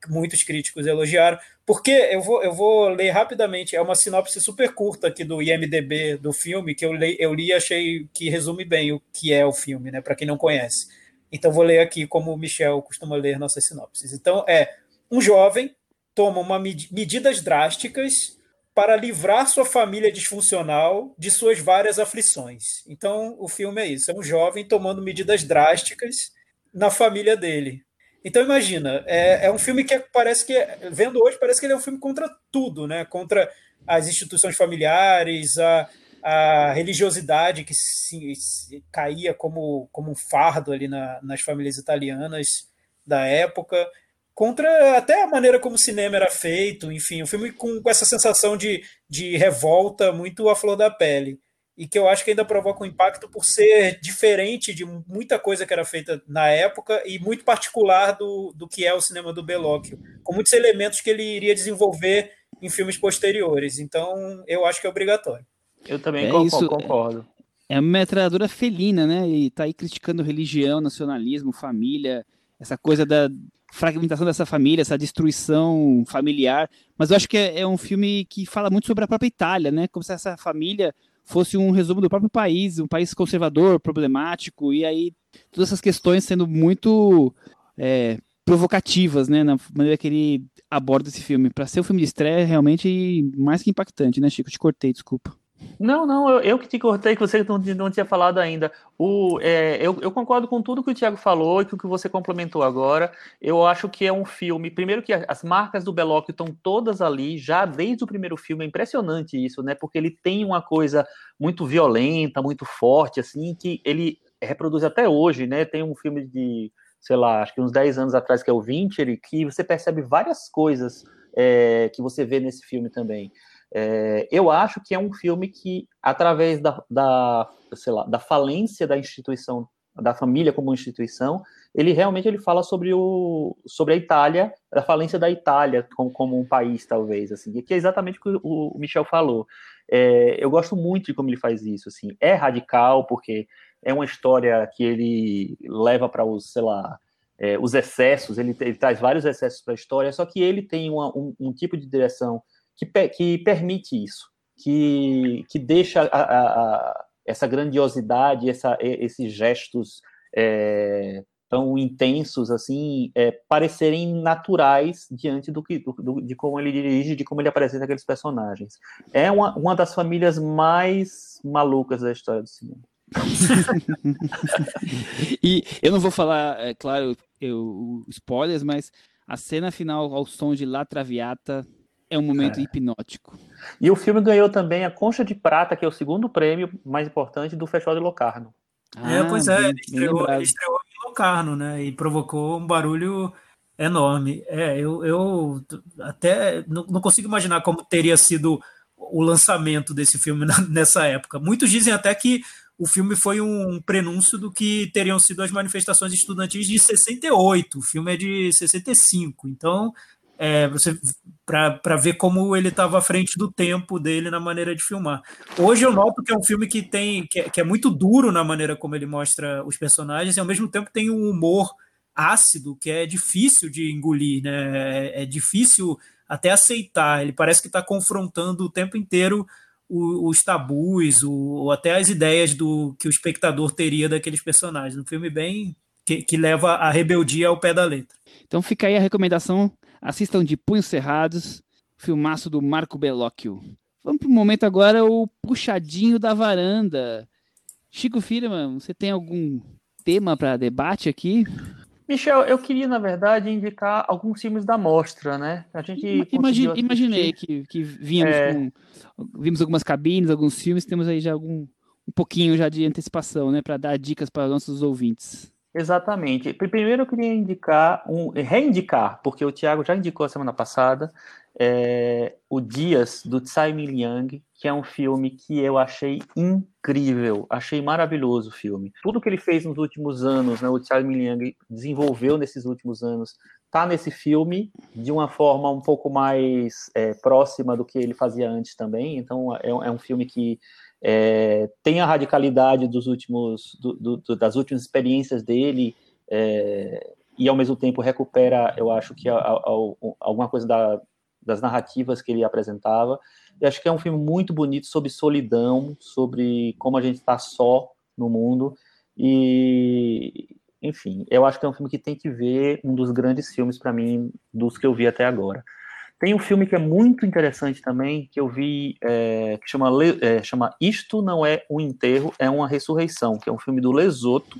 Muitos críticos elogiaram. Porque eu vou, eu vou ler rapidamente, é uma sinopse super curta aqui do IMDB do filme, que eu li, eu li e achei que resume bem o que é o filme, né? Para quem não conhece. Então vou ler aqui como o Michel costuma ler nossas sinopses. Então é um jovem toma uma med medidas drásticas para livrar sua família disfuncional de suas várias aflições. Então o filme é isso, é um jovem tomando medidas drásticas na família dele. Então imagina, é, é um filme que parece que, vendo hoje, parece que ele é um filme contra tudo, né? Contra as instituições familiares, a, a religiosidade que se, se caía como, como um fardo ali na, nas famílias italianas da época, contra até a maneira como o cinema era feito, enfim, um filme com, com essa sensação de, de revolta muito à flor da pele e que eu acho que ainda provoca um impacto por ser diferente de muita coisa que era feita na época e muito particular do, do que é o cinema do Bellocchio, com muitos elementos que ele iria desenvolver em filmes posteriores. Então, eu acho que é obrigatório. Eu também É concordo. isso, concordo. É uma metralhadora felina, né? E tá aí criticando religião, nacionalismo, família, essa coisa da fragmentação dessa família, essa destruição familiar. Mas eu acho que é, é um filme que fala muito sobre a própria Itália, né? Como se essa família fosse um resumo do próprio país, um país conservador, problemático, e aí todas essas questões sendo muito é, provocativas, né, na maneira que ele aborda esse filme. Para ser um filme de estreia, é realmente mais que impactante, né, Chico? Te cortei, desculpa. Não, não, eu, eu que te cortei, que você não, não tinha falado ainda. O, é, eu, eu, concordo com tudo que o Thiago falou e com o que você complementou agora. Eu acho que é um filme. Primeiro, que as marcas do Bellocchio estão todas ali, já desde o primeiro filme. É impressionante isso, né? Porque ele tem uma coisa muito violenta, muito forte, assim, que ele reproduz até hoje, né? Tem um filme de, sei lá, acho que uns 10 anos atrás, que é o Vinci, que você percebe várias coisas é, que você vê nesse filme também. É, eu acho que é um filme que, através da, da, sei lá, da falência da instituição, da família como instituição, ele realmente ele fala sobre, o, sobre a Itália, a falência da Itália como, como um país, talvez, assim, que é exatamente o que o Michel falou. É, eu gosto muito de como ele faz isso, assim, é radical, porque é uma história que ele leva para os, sei lá, é, os excessos, ele, ele, traz vários excessos para a história, só que ele tem uma, um, um tipo de direção que, que permite isso, que, que deixa a, a, a, essa grandiosidade, essa, esses gestos é, tão intensos assim é, parecerem naturais diante do que do, de como ele dirige, de como ele apresenta aqueles personagens. É uma, uma das famílias mais malucas da história do cinema. [LAUGHS] e eu não vou falar, é claro, eu, spoilers, mas a cena final ao som de La Traviata é um momento é. hipnótico. E o filme ganhou também a Concha de Prata, que é o segundo prêmio mais importante do Festival de Locarno. Ah, é, pois é, bem, ele, estreou, ele estreou em Locarno, né? E provocou um barulho enorme. É, eu, eu até não, não consigo imaginar como teria sido o lançamento desse filme [LAUGHS] nessa época. Muitos dizem até que o filme foi um prenúncio do que teriam sido as manifestações estudantis de 68. O filme é de 65. Então, é, você para ver como ele estava à frente do tempo dele na maneira de filmar. Hoje eu noto que é um filme que tem que é, que é, muito duro na maneira como ele mostra os personagens e ao mesmo tempo tem um humor ácido que é difícil de engolir, né? É, é difícil até aceitar. Ele parece que está confrontando o tempo inteiro os, tabus, o, ou até as ideias do que o espectador teria daqueles personagens. Um filme bem que, que leva a rebeldia ao pé da letra. Então fica aí a recomendação Assistam de Punhos Cerrados, filmaço do Marco Bellocchio. Vamos para o momento agora, o puxadinho da varanda. Chico Firman, você tem algum tema para debate aqui? Michel, eu queria, na verdade, indicar alguns filmes da mostra, né? A gente Imagine, imaginei que, que vínhamos é... com, vimos algumas cabines, alguns filmes, temos aí já algum um pouquinho já de antecipação, né, para dar dicas para os nossos ouvintes. Exatamente. Primeiro eu queria indicar, um, reindicar, porque o Tiago já indicou semana passada, é, o Dias, do Tsai Ming-yang, que é um filme que eu achei incrível, achei maravilhoso o filme. Tudo que ele fez nos últimos anos, né, o Tsai Ming-yang desenvolveu nesses últimos anos, tá nesse filme de uma forma um pouco mais é, próxima do que ele fazia antes também, então é, é um filme que é, tem a radicalidade dos últimos, do, do, das últimas experiências dele é, e ao mesmo tempo recupera, eu acho que a, a, a, alguma coisa da, das narrativas que ele apresentava. E acho que é um filme muito bonito sobre solidão, sobre como a gente está só no mundo e enfim, eu acho que é um filme que tem que ver um dos grandes filmes para mim dos que eu vi até agora. Tem um filme que é muito interessante também, que eu vi, é, que chama, é, chama Isto Não É um Enterro, é uma Ressurreição, que é um filme do Lesoto.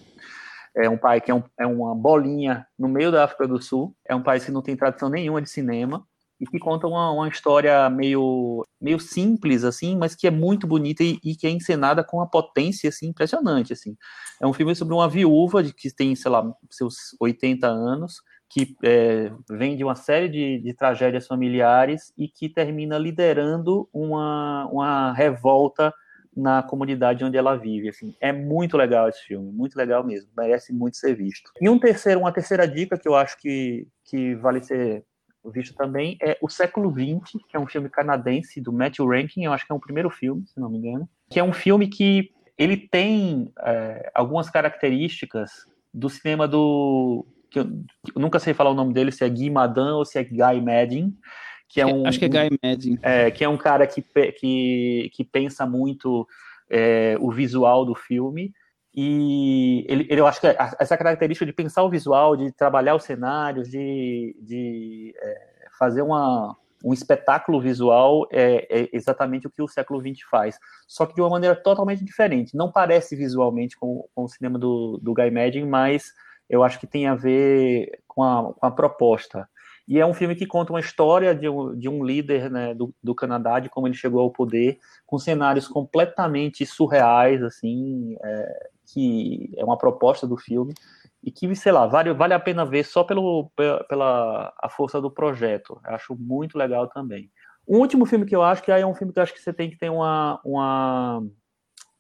É um pai que é, um, é uma bolinha no meio da África do Sul. É um país que não tem tradição nenhuma de cinema e que conta uma, uma história meio, meio simples, assim, mas que é muito bonita e, e, que é encenada com uma potência, assim, impressionante, assim. É um filme sobre uma viúva de, que tem, sei lá, seus 80 anos, que é, vem de uma série de, de, tragédias familiares e que termina liderando uma, uma revolta na comunidade onde ela vive. Assim, é muito legal esse filme, muito legal mesmo, merece muito ser visto. E um terceiro, uma terceira dica que eu acho que, que vale ser visto também é O Século XX, que é um filme canadense do Matthew Rankin, eu acho que é o primeiro filme, se não me engano, que é um filme que ele tem é, algumas características do cinema do que eu, eu, nunca sei falar o nome dele, se é Guy Madan ou se é Guy Madin, que é um... Acho que é Guy Madin. É, que é um cara que, que, que pensa muito é, o visual do filme, e ele, ele, eu acho que essa característica de pensar o visual, de trabalhar os cenários, de, de é, fazer uma, um espetáculo visual é, é, exatamente o que o século XX faz, só que de uma maneira totalmente diferente. Não parece visualmente com, com o cinema do, do Guy Madin, mas eu acho que tem a ver com a, com a proposta. E é um filme que conta uma história de um, de um líder né, do, do Canadá, de como ele chegou ao poder, com cenários completamente surreais, assim, é, que é uma proposta do filme, e que, sei lá, vale, vale a pena ver só pelo, pela a força do projeto. Eu acho muito legal também. Um último filme que eu acho que é um filme que eu acho que você tem que ter uma, uma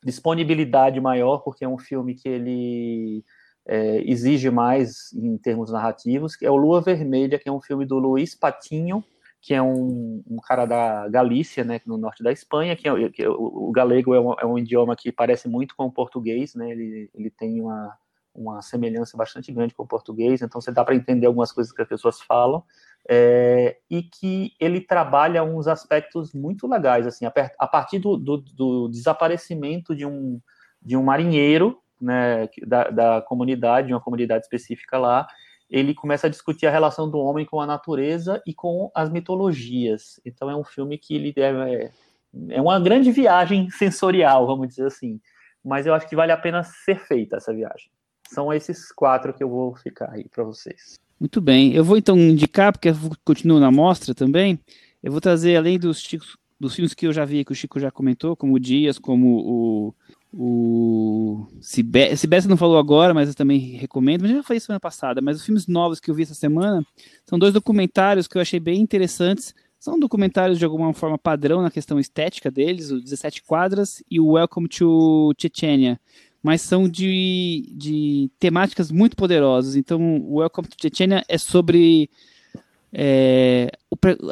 disponibilidade maior, porque é um filme que ele é, exige mais em termos narrativos, que é o Lua Vermelha, que é um filme do Luiz Patinho, que é um, um cara da Galícia, né, no norte da Espanha, que, é, que é, o, o, galego é um, é um, idioma que parece muito com o português, né, ele, ele tem uma, uma semelhança bastante grande com o português, então você dá para entender algumas coisas que as pessoas falam, é, e que ele trabalha uns aspectos muito legais, assim, a, a partir do, do, do desaparecimento de um, de um marinheiro, né, da, da comunidade, uma comunidade específica lá, ele começa a discutir a relação do homem com a natureza e com as mitologias. Então é um filme que ele é, é uma grande viagem sensorial, vamos dizer assim. mas eu acho que vale a pena ser feita essa viagem. São esses quatro que eu vou ficar aí para vocês. Muito bem. Eu vou então indicar, porque eu continuo na mostra também, eu vou trazer, além dos, dos filmes que eu já vi, que o Chico já comentou, como o Dias, como o o Sibéria não falou agora, mas eu também recomendo. Mas já falei semana passada. Mas os filmes novos que eu vi essa semana são dois documentários que eu achei bem interessantes. São documentários de alguma forma padrão na questão estética deles, o 17 Quadras e o Welcome to Chechnya. Mas são de, de temáticas muito poderosas. Então, o Welcome to Chechnya é sobre é,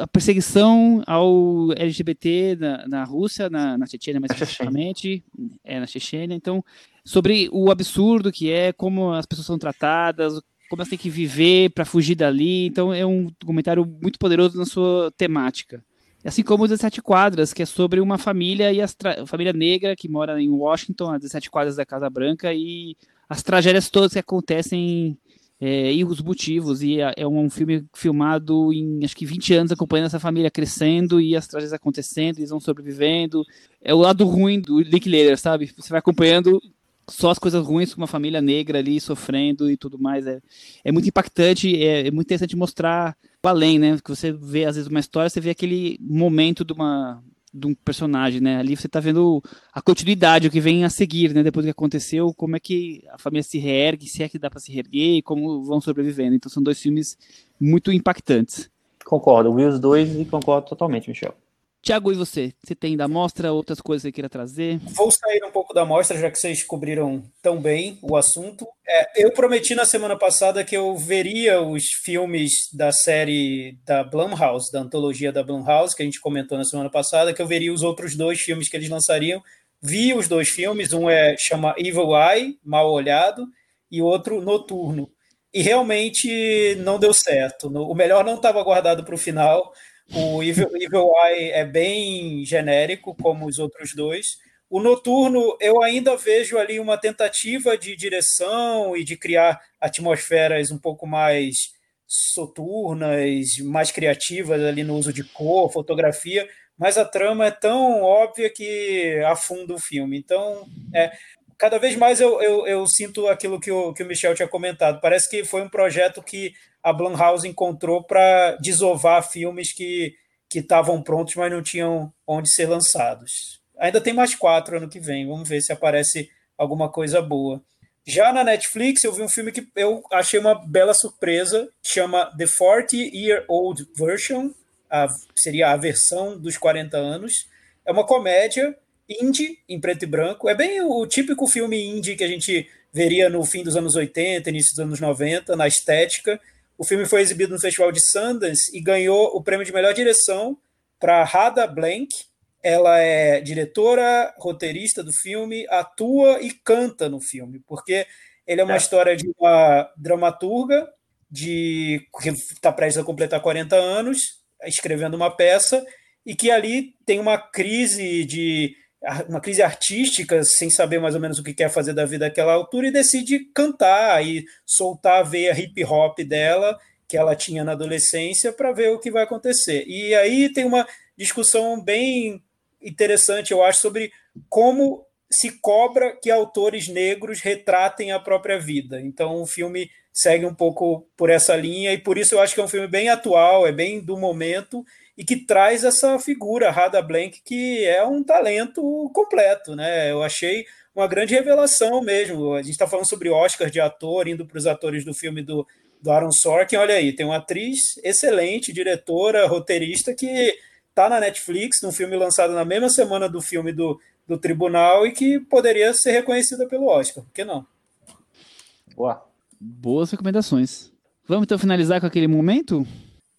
a perseguição ao LGBT na, na Rússia, na, na Chechênia mais especificamente, é, na Chechênia. Então, sobre o absurdo que é, como as pessoas são tratadas, como elas têm que viver para fugir dali. Então, é um documentário muito poderoso na sua temática. Assim como os 17 Quadras, que é sobre uma família e a família negra que mora em Washington, a 17 Quadras da Casa Branca, e as tragédias todas que acontecem é, e os motivos. E é, é um filme filmado em acho que 20 anos, acompanhando essa família crescendo e as tragédias acontecendo, eles vão sobrevivendo. É o lado ruim do Linklater, sabe? Você vai acompanhando só as coisas ruins com uma família negra ali sofrendo e tudo mais. É, é muito impactante, é, é muito interessante mostrar o além, né? Que você vê, às vezes, uma história, você vê aquele momento de uma, de um personagem, né? Ali você está vendo a continuidade, o que vem a seguir, né? Depois do que aconteceu, como é que a família se reergue, se é que dá para se reerguer e como vão sobrevivendo. Então são dois filmes muito impactantes. Concordo, vi os dois e concordo totalmente, Michel. Tiago, e você? Você tem da mostra outras coisas que queira trazer? Vou sair um pouco da mostra, já que vocês cobriram tão bem o assunto. É, eu prometi na semana passada que eu veria os filmes da série da Blumhouse, da antologia da Blumhouse, que a gente comentou na semana passada, que eu veria os outros dois filmes que eles lançariam. Vi os dois filmes, um é chama Evil Eye, Mal Olhado, e outro Noturno. E realmente não deu certo. O melhor não estava guardado para o final o Evil, Evil Eye é bem genérico, como os outros dois. O Noturno, eu ainda vejo ali uma tentativa de direção e de criar atmosferas um pouco mais soturnas, mais criativas ali no uso de cor, fotografia, mas a trama é tão óbvia que afunda o filme. Então, é, cada vez mais eu, eu, eu, sinto aquilo que o, que o Michel tinha comentado. Parece que foi um projeto que a Blumhouse encontrou para desovar filmes que estavam prontos, mas não tinham onde ser lançados. Ainda tem mais quatro ano que vem, vamos ver se aparece alguma coisa boa. Já na Netflix, eu vi um filme que eu achei uma bela surpresa, chama The 40 Year Old Version, a, seria a versão dos 40 anos. É uma comédia indie, em preto e branco. É bem o típico filme indie que a gente veria no fim dos anos 80, início dos anos 90, na estética. O filme foi exibido no Festival de Sundance e ganhou o prêmio de melhor direção para Rada Blank. Ela é diretora, roteirista do filme, atua e canta no filme, porque ele é uma é. história de uma dramaturga de que está prestes a completar 40 anos, escrevendo uma peça e que ali tem uma crise de uma crise artística, sem saber mais ou menos o que quer fazer da vida naquela altura, e decide cantar e soltar a veia hip hop dela, que ela tinha na adolescência, para ver o que vai acontecer. E aí tem uma discussão bem interessante, eu acho, sobre como se cobra que autores negros retratem a própria vida. Então o filme segue um pouco por essa linha, e por isso eu acho que é um filme bem atual, é bem do momento e que traz essa figura, Rada Blank, que é um talento completo, né? Eu achei uma grande revelação mesmo. A gente está falando sobre Oscar de ator, indo para os atores do filme do, do Aaron Sorkin. Olha aí, tem uma atriz excelente, diretora, roteirista, que está na Netflix, num filme lançado na mesma semana do filme do, do Tribunal e que poderia ser reconhecida pelo Oscar. Por que não? Boa. Boas recomendações. Vamos então finalizar com aquele momento?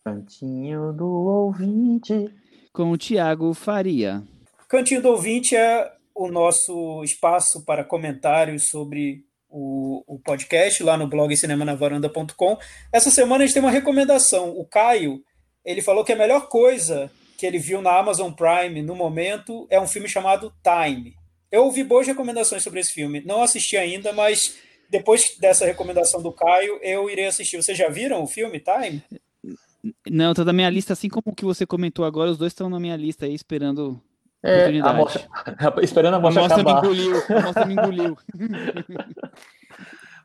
Cantinho do ouvinte. Com o Tiago Faria. Cantinho do ouvinte é o nosso espaço para comentários sobre o, o podcast lá no blog cinemanavaranda.com. Essa semana a gente tem uma recomendação. O Caio, ele falou que a melhor coisa que ele viu na Amazon Prime no momento é um filme chamado Time. Eu ouvi boas recomendações sobre esse filme. Não assisti ainda, mas depois dessa recomendação do Caio, eu irei assistir. Vocês já viram o filme Time? Não, tá na minha lista, assim como o que você comentou agora, os dois estão na minha lista aí, esperando É, a mostra, [LAUGHS] esperando a mostra, a mostra acabar. Me engoliu, a mostra me engoliu.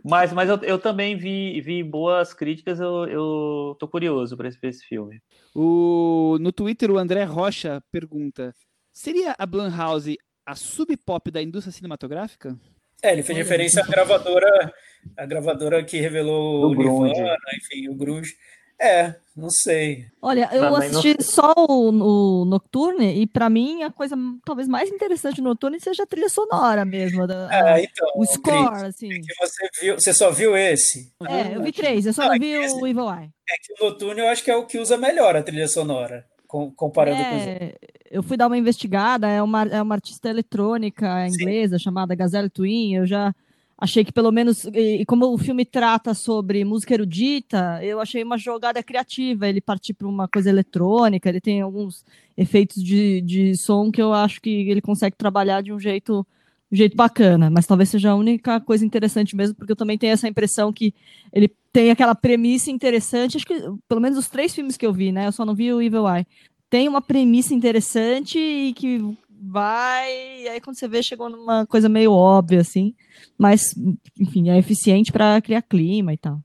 mas mas eu, eu também vi, vi boas críticas, eu, eu tô curioso para esse, esse filme. O, no Twitter, o André Rocha pergunta: seria a Blumhouse a sub-pop da indústria cinematográfica? É, ele fez referência à gravadora, a gravadora que revelou o Nirvana, enfim, o Grunge. É, não sei. Olha, eu assisti não... só o, o, Nocturne e para mim a coisa talvez mais interessante do Nocturne seja a trilha sonora mesmo, da, é, então, o score, assim. É você, viu, você só viu esse? É, eu vi três, eu só não, não vi esse, o Evil Eye. É que o Nocturne eu acho que é o que usa melhor a trilha sonora, comparando é, com os outros. Eu fui dar uma investigada, é uma, é uma artista eletrônica inglesa Sim. chamada Gazelle Twin, eu já achei que pelo menos, e como o filme trata sobre música erudita, eu achei uma jogada criativa, ele partir para uma coisa eletrônica, ele tem alguns efeitos de, de som que eu acho que ele consegue trabalhar de um jeito, um jeito bacana, mas talvez seja a única coisa interessante mesmo, porque eu também tenho essa impressão que ele tem aquela premissa interessante, acho que pelo menos os três filmes que eu vi, né, eu só não vi o Evil Eye, tem uma premissa interessante e que vai, e aí quando você vê, chegou numa coisa meio óbvia, assim, mas, enfim, é eficiente para criar clima e tal.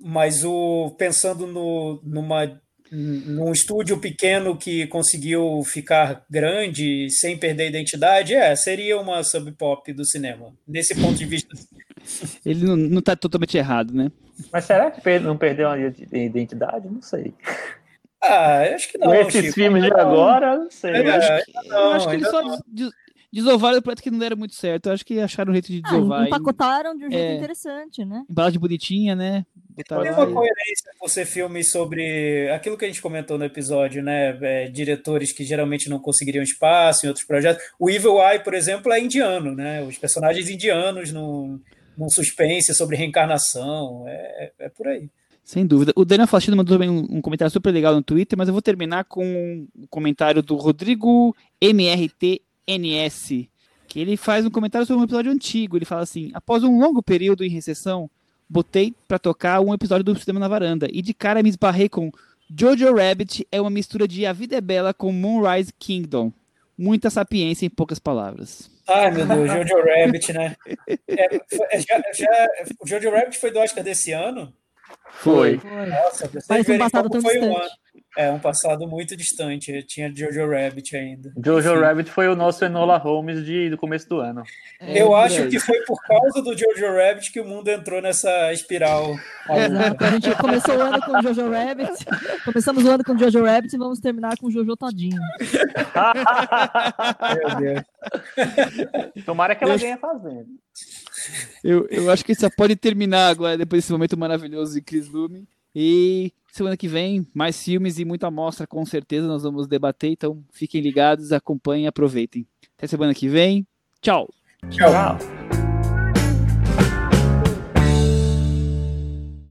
Mas o pensando no, numa num estúdio pequeno que conseguiu ficar grande sem perder a identidade, é, seria uma sub pop do cinema, nesse ponto de vista. [LAUGHS] Ele não está totalmente errado, né? Mas será que não perdeu a identidade? Não sei. Ah, acho que não. Com esses Chico, filmes de agora, não sei. É, acho que, não, eu acho que eles só desovaram o projeto que não deram muito certo. Eu acho que acharam um jeito de ah, desovar. Ah, empacotaram de um jeito é, interessante, né? Embalagem bonitinha, né? Botaram Tem uma coerência por ser filme sobre aquilo que a gente comentou no episódio, né? É, diretores que geralmente não conseguiriam espaço em outros projetos. O Evil Eye, por exemplo, é indiano, né? Os personagens indianos num, num suspense sobre reencarnação. É, é por aí. Sem dúvida. O Daniel Faustino mandou também um comentário super legal no Twitter, mas eu vou terminar com um comentário do Rodrigo MRTNS, que ele faz um comentário sobre um episódio antigo. Ele fala assim: após um longo período em recessão, botei para tocar um episódio do Cinema na Varanda e de cara me esbarrei com Jojo Rabbit é uma mistura de A Vida é Bela com Moonrise Kingdom. Muita sapiência em poucas palavras. Ai, meu Deus, Jojo Rabbit, né? [LAUGHS] É, já, já, o Jojo Rabbit foi do Oscar desse ano? Foi. Nossa, Parece um passado tão distante. Um é, um passado muito distante. Tinha Jojo Rabbit ainda. Jojo Enfim. Rabbit foi o nosso Enola Holmes de, do começo do ano. É, Eu acho que foi por causa do Jojo Rabbit que o mundo entrou nessa espiral. [LAUGHS] Exato. A gente começou o ano com Jojo Rabbit, começamos o ano com Jojo Rabbit e vamos terminar com Jojo Todinho. Meu Deus. Tomara que ela venha fazendo. Eu, eu acho que isso pode terminar agora, depois desse momento maravilhoso de Chris Lume. E semana que vem, mais filmes e muita amostra, com certeza, nós vamos debater. Então, fiquem ligados, acompanhem, aproveitem. Até semana que vem. Tchau. Tchau. Tchau.